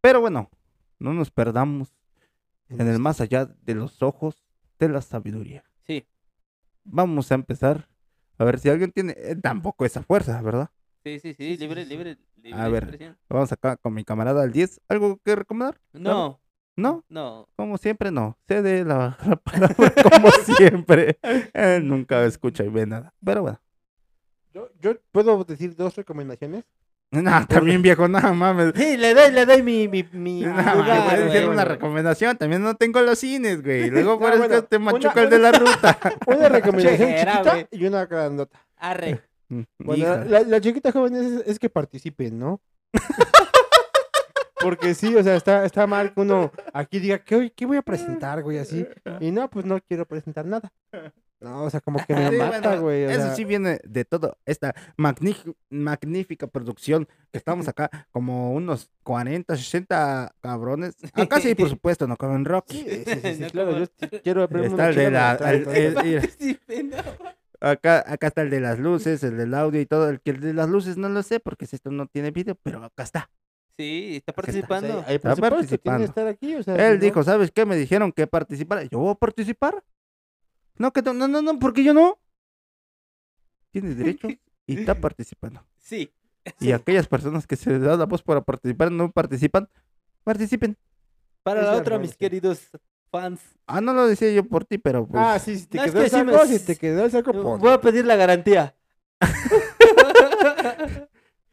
Pero bueno, no nos perdamos en el más allá de los ojos de la sabiduría. Sí, Vamos a empezar. A ver si alguien tiene eh, tampoco esa fuerza, ¿verdad? sí, sí, sí, libre, libre, libre A ver. expresión. Vamos acá con mi camarada al 10. ¿Algo que recomendar? No, ¿No? no. Como siempre, no. Cede la, la palabra como siempre. Él nunca escucha y ve nada. Pero bueno. Yo, yo puedo decir dos recomendaciones. No, también viejo, no mames. Sí, le doy, le doy mi, mi, mi No, lugar, puedes güey. decir una recomendación. También no tengo los cines, güey. Luego por No, eso bueno, te una- machuca el de la ruta. Una recomendación Chejera, chiquita güey. y una grandota. Arre. Bueno, Hija. la, la chiquita joven es, es que participen, ¿no? Porque sí, o sea, está, está mal que uno aquí diga, ¿qué, ¿qué voy a presentar, güey? Así. Y no, pues no quiero presentar nada. No, o sea, como que me Sí, mata, bueno, güey. o Eso sea, sí viene de todo esta magnífica, magnífica producción que estamos acá como unos 40, 60 cabrones. Acá sí, por supuesto, no caben rock. Sí, sí, sí, sí, No claro, como- yo sí quiero acá, acá está el de las luces, el del audio y todo. El que el de las luces no lo sé porque si esto no tiene video, pero acá está. Sí, está participando. Está participando. que estar aquí, o sea, Él si no- dijo, ¿sabes qué? Me dijeron que participara. Yo voy a participar. No, que no, no, no, no, porque yo no. Tiene derecho y está participando. Sí. Y aquellas personas que se les da la voz para participar no participan, participen. Para Es la otra, mis queridos fans. Ah, no lo decía yo por ti, pero pues. Ah, sí, si te No, es quedó el que sí me- saco, si te quedó el saco, pon. Voy a pedir la garantía.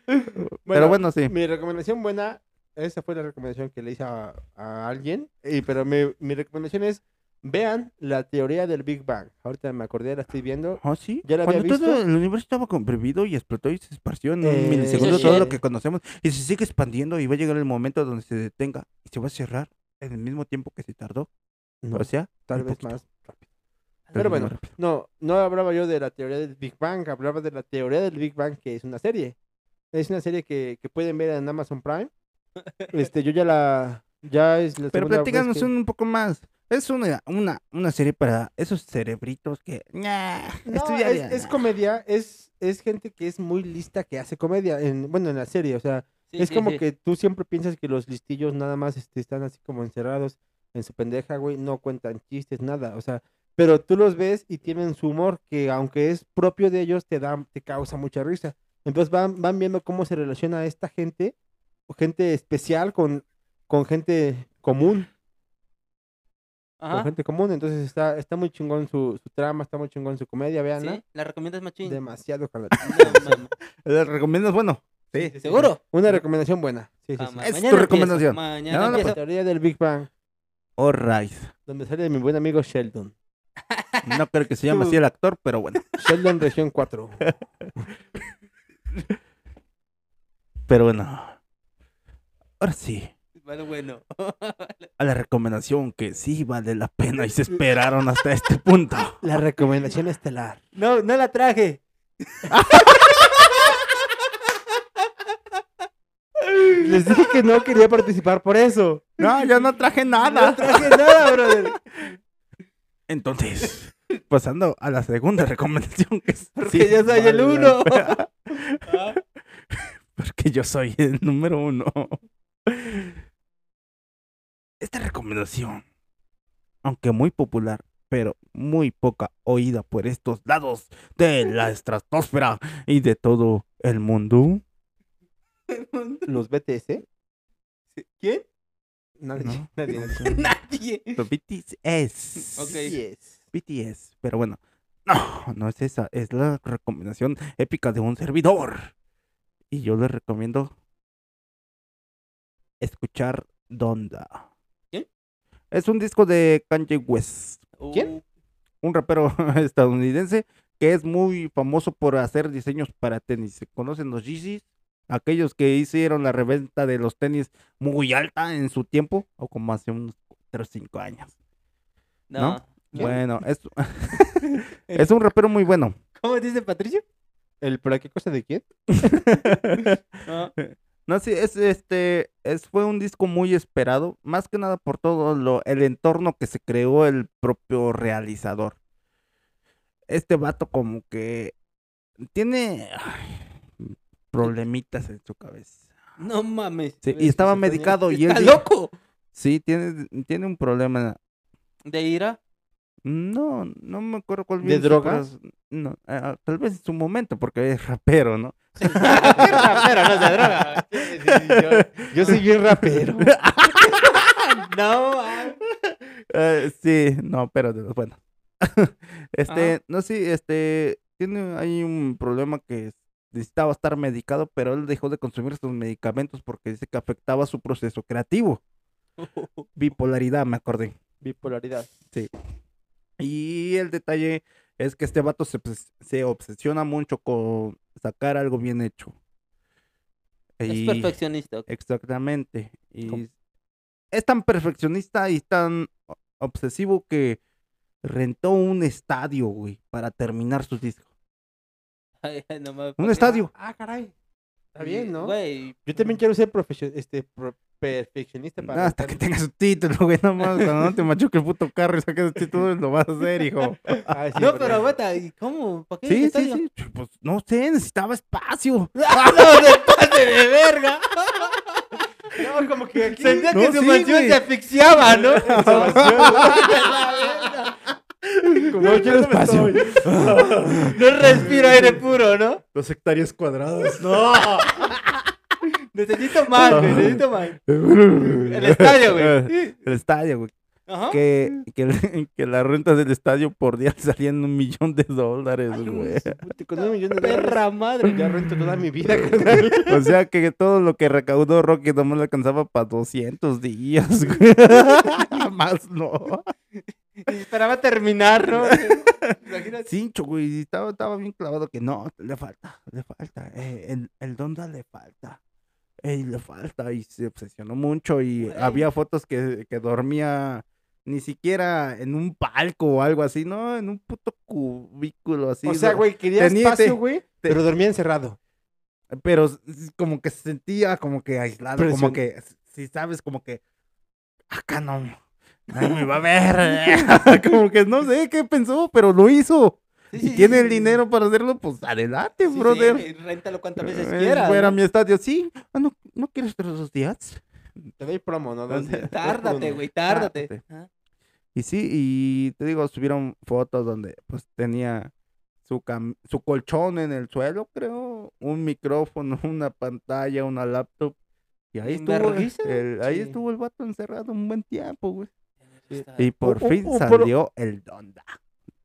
pero bueno, sí. Mi recomendación buena, esa fue la recomendación que le hice a, a alguien, y, pero mi, mi recomendación es, vean la teoría del Big Bang. Ahorita me acordé, la estoy viendo. Ah, sí. ¿Ya la había Cuando todo visto? el universo estaba comprimido y explotó y se esparció en Eh, un milisegundo todo sí. lo que conocemos y se sigue expandiendo y va a llegar el momento donde se detenga y se va a cerrar en el mismo tiempo que se tardó. No, o sea, tal vez poquito. más rápido. Pero bueno, no, no hablaba yo de la teoría del Big Bang, hablaba de la teoría del Big Bang, que es una serie. Es una serie que, que pueden ver en Amazon Prime. Este, yo ya la, ya es la Pero platícanos que- un poco más. Es una, una, una serie para esos cerebritos que. ña, No, es, es comedia, es, es gente que es muy lista que hace comedia, en, bueno, en la serie, o sea, Sí, es sí, como sí. que tú siempre piensas que los listillos nada más este, están así como encerrados en su pendeja, güey, no cuentan chistes, nada, o sea, pero tú los ves y tienen su humor que aunque es propio de ellos, te da, te causa mucha risa. Entonces van, van viendo cómo se relaciona esta gente, o gente especial con, con gente común, con gente común, entonces está, está muy chingón su, su trama, está muy chingón su comedia, vean, ¿Sí? ¿La recomiendas, machín? demasiado la No. ¿Les recomiendas? Bueno, sí. ¿Seguro? Una recomendación buena. Sí, sí, sí. Jamás. Es tu Mañana recomendación. Mañana No, no, La teoría del Big Bang, Alright. donde sale mi buen amigo Sheldon. No creo que se llame así el actor, pero bueno. Sheldon región 4. Pero bueno. Ahora sí. Bueno, bueno. A la recomendación que sí vale la pena y se esperaron hasta este punto. La recomendación estelar. No, no la traje. Les dije que no quería participar por eso. No, yo no traje No nada. traje nada, brother. Entonces, pasando a la segunda recomendación que es- Porque sí yo soy el vale uno. Ah, Porque yo soy el número uno. Esta recomendación, aunque muy popular, pero muy poca oída por estos lados de la estratosfera y de todo el mundo. Los BTS. ¿Quién? Nadie. No, nadie. no, Nadie. Los BTS. Ok. BTS. Pero bueno, no, no es esa. Es la recomendación épica de un servidor. Y yo les recomiendo escuchar Donda. ¿Quién? Es un disco de Kanye West, ¿Quién? un rapero estadounidense que es muy famoso por hacer diseños para tenis. ¿Se conocen los Yeezys? Aquellos que hicieron la reventa de los tenis muy alta en su tiempo, o como hace unos 3 o 5 años. No. ¿No? Bueno, es, es un rapero muy bueno. ¿Cómo dice Patricio? ¿El para qué cosa de quién? No. No, sí, es este, es, fue un disco muy esperado, más que nada por todo lo, el entorno que se creó el propio realizador. Este vato como que tiene ay, problemitas en su cabeza. No mames. Sí, y estaba medicado y él ¿Está dijo- loco? Sí, tiene, tiene un problema. ¿De ira? No, no me acuerdo cuál ¿De drogas? es- No, ah, tal vez en su momento, porque es rapero, ¿no? Rapero, no se droga. yo, yo soy bien rapero. No. Eh, sí, no, pero de buenos. este, Ajá. no, sí, este, tiene ahí un problema que necesitaba estar medicado, pero él dejó de consumir sus medicamentos porque dice que afectaba su proceso creativo. Bipolaridad, me acordé. Bipolaridad. Y el detalle es que este vato se, obses- se obsesiona mucho con sacar algo bien hecho. Es perfeccionista. Exactamente. ¿Cómo? Y es tan perfeccionista y tan obsesivo que rentó un estadio, güey, para terminar sus discos. Ay, ay, no mames, Un estadio. Ah, caray. Está bien, ¿no? Güey. Yo también quiero ser profesio- este, pro- perfeccionista para... Hasta que tengas su título, güey, no más, cuando no te machuque el puto carro y saques el título, lo vas a hacer, hijo. Ah, sí, No, pero aguanta, ¿y cómo? ¿Para qué Sí, sí, estadio? sí. Pues no sé, necesitaba espacio. ¡Ah, no, se pase de verga! No, como que aquí... Sentía No, que su sí, mansión güey. se asfixiaba, ¿no? No quiero espacio. No respiro aire puro, ¿no? Dos hectáreas cuadradas. No. Necesito más, güey, necesito más. El estadio, güey. El estadio, güey. Ajá. Que, que, que la renta del estadio por día salían un millón de dólares, güey. Con un millón de dólares Perra madre. ya rento toda mi vida. O sea que todo lo que recaudó Rocky nomás le alcanzaba para 200 días, güey. Más no. Y esperaba terminar, ¿no? Imagínate. Cincho, güey. Estaba, estaba bien clavado que no, le falta, le falta. eh, el, el Donda le falta. Ey, le falta. Y se obsesionó mucho. Y Güey. había fotos que, que dormía ni siquiera en un palco o algo así, ¿no? En un puto cubículo así. O sea, güey, quería Tenía- espacio, te- güey, pero dormía encerrado. Pero s- s- como que se sentía como que aislado, como Presión. que, si sabes, como que acá no, nadie me va a ver. como que no sé qué pensó, pero lo hizo. Si sí, tiene sí, el dinero para hacerlo, pues adelante, brother. réntalo cuantas veces Eh, quieras. fuera ¿no? mi estadio, sí. Ah, no, ¿no quieres otros dos días? Te doy promo, ¿no? Tárdate, güey, tárdate. Y sí, y te digo, subieron fotos donde pues tenía su, cam- su colchón en el suelo, creo, un micrófono, una pantalla, una laptop. Y ahí ¿En estuvo, el- ahí estuvo el vato encerrado un buen tiempo, güey. Y por fin un polo- salió el Donda.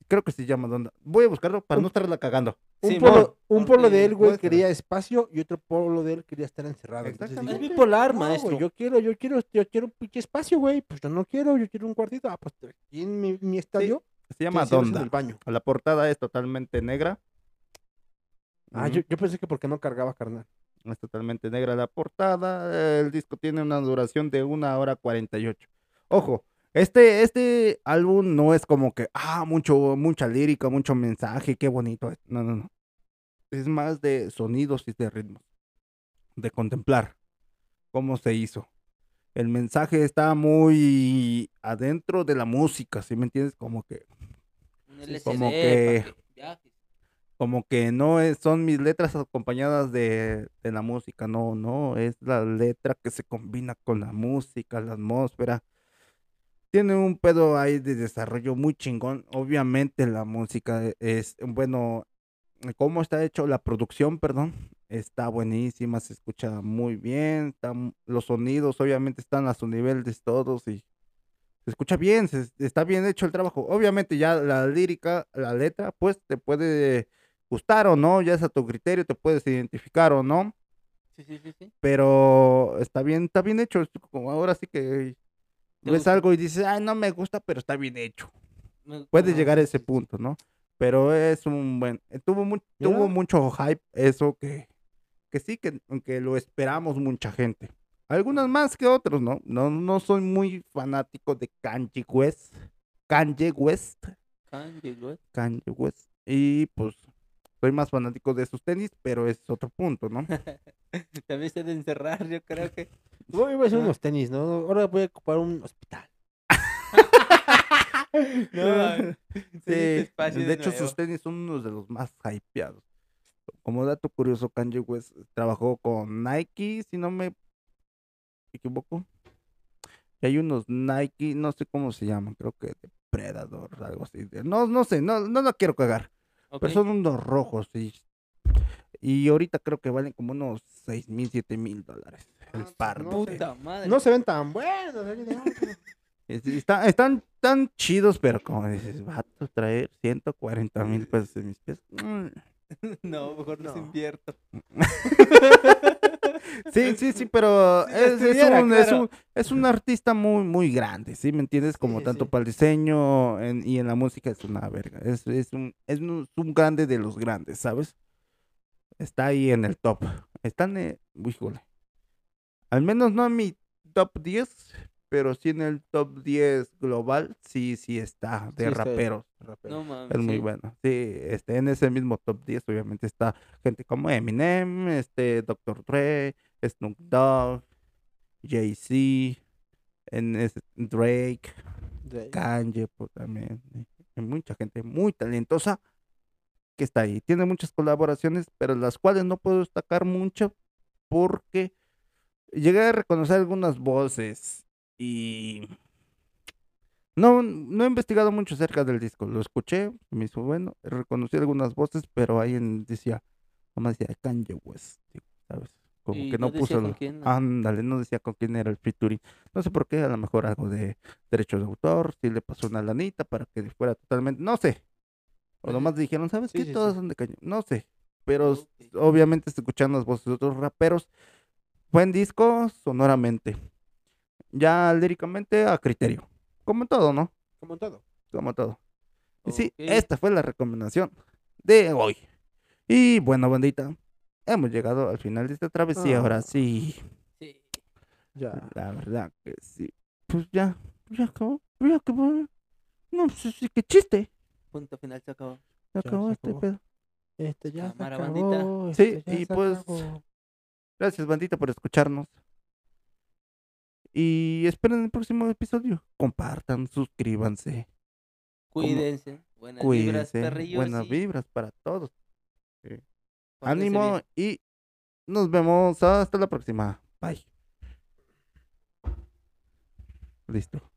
Creo que se llama Donda. Voy a buscarlo para no estarla cagando. Un Simón, polo, un polo porque de él, güey, muestra. quería espacio y otro polo de él quería estar encerrado. Exactamente. Es bipolar, "No, maestro. güey, yo quiero, yo quiero, yo quiero un pinche espacio, güey. Pues yo no quiero, yo quiero un cuartito. Ah, pues aquí en mi, mi estadio. Se llama en Donda. el baño. La portada es totalmente negra. Ah, yo, yo pensé que porque no cargaba, carnal. Es totalmente negra la portada. El disco tiene una duración de una hora 48. Ojo, este, este álbum no es como que, ah, mucho, mucha lírica, mucho mensaje, qué bonito. es. No, no, no. Es más de sonidos y de ritmos. De contemplar cómo se hizo. El mensaje está muy adentro de la música, ¿sí me entiendes? Como que LCD como que- como que no es, son mis letras acompañadas de, de la música, no, no, es la letra que se combina con la música, la atmósfera. Tiene un pedo ahí de desarrollo muy chingón. Obviamente la música e- es, bueno, cómo está hecho, la producción, perdón, está buenísima, se escucha muy bien, están- los sonidos obviamente están a su nivel de todos y se escucha bien, se- está bien hecho el trabajo. Obviamente ya la lírica, la letra, pues te puede gustar o no, ya es a tu criterio, te puedes identificar o no, Sí, sí, sí, sí. pero está bien, está bien hecho. como ahora sí que ¿Te ves gusta? algo y dices, ay, no me gusta, pero está bien hecho. Me- Puedes llegar a ese punto, ¿no? Pero es un buen, eh, tuvo, mu- tuvo mucho hype eso que, que sí, que, que lo esperamos mucha gente. Algunas más que otros, ¿no? No, no soy muy fanático de Kanye West. Kanye West. Kanye, güey. Kanye West. Y pues soy más fanático de sus tenis, pero es otro punto, ¿no? También se de encerrar, yo creo que. Voy a hacer unos tenis, ¿no? Ahora voy a ocupar un hospital. No, Sí, de hecho nuevo. sus tenis son unos de los más hypeados. Como dato curioso, Kanye West trabajó con Nike, si no me equivoco. Y hay unos Nike, no sé cómo se llaman, creo que Depredador, algo así. No, no sé, no, no la quiero cagar. Pero son unos rojos y, y ahorita creo que valen como unos 6 mil, 7 mil dólares. El Ah, par. no de- Puta madre. No se ven tan buenos. está- están tan chidos, pero como dices, vato, traer 140 mil pesos en mis pies. Mm. No, mejor no, se No. invierto. Sí, sí, sí, pero Si es, un, es, un, es un artista muy, muy grande, ¿sí? ¿Me entiendes? Como Sí, tanto sí. para el diseño en- y en la música es una verga. Es, es, un, es un, es un grande de los grandes, ¿sabes? Está ahí en el top. Están, eh, híjole. Al menos no en mi top 10, pero sí en el top 10 global, sí, sí está, de Sí está ahí. raperos. Rapero. No mames. Es muy bueno. Sí, este, en ese mismo top 10 obviamente está gente como Eminem, este, Dr. Dre, Snoop Dogg, Jay-Z, Drake, De- Kanye pues, también. y- y mucha gente muy talentosa que está ahí. Tiene muchas colaboraciones, pero las cuales no puedo destacar mucho porque llegué a reconocer algunas voces y no, no he investigado mucho acerca del disco. Lo escuché, me hizo bueno, reconocí algunas voces, pero ahí en- decía, nomás decía Kanye West, ¿sabes? Como ¿Y que no puso quién, no? Ándale, no decía con quién era el featuring. No sé por qué, a lo mejor algo de derechos de autor, si le pasó una lanita para que fuera totalmente, no sé. O nomás dijeron, ¿sabes Sí, qué? sí, Todas sí. son de Kanye. No sé. Pero obviamente escuchando las voces de otros raperos, buen disco sonoramente. Ya líricamente a criterio. Como todo, ¿no? Como todo. Como todo. Y sí, esta fue la recomendación de hoy. Y bueno, bandita, hemos llegado al final de esta travesía. Ahora Ah. sí, Sí. Ya. la verdad que sí. Pues ya, ya acabó, ya acabó. No, pues sí, qué chiste. Punto final se acabó. Ya Ya acabó se este pedo. Esto ya se Cámara, acabó, bandita. Sí, y se pues, acabó. Gracias, bandita, por escucharnos. Y esperen el próximo episodio. Compartan, suscríbanse. Cuídense. Buenas vibras, perrillos. Buenas y vibras para todos. Ánimo y nos vemos hasta la próxima. Bye. Listo.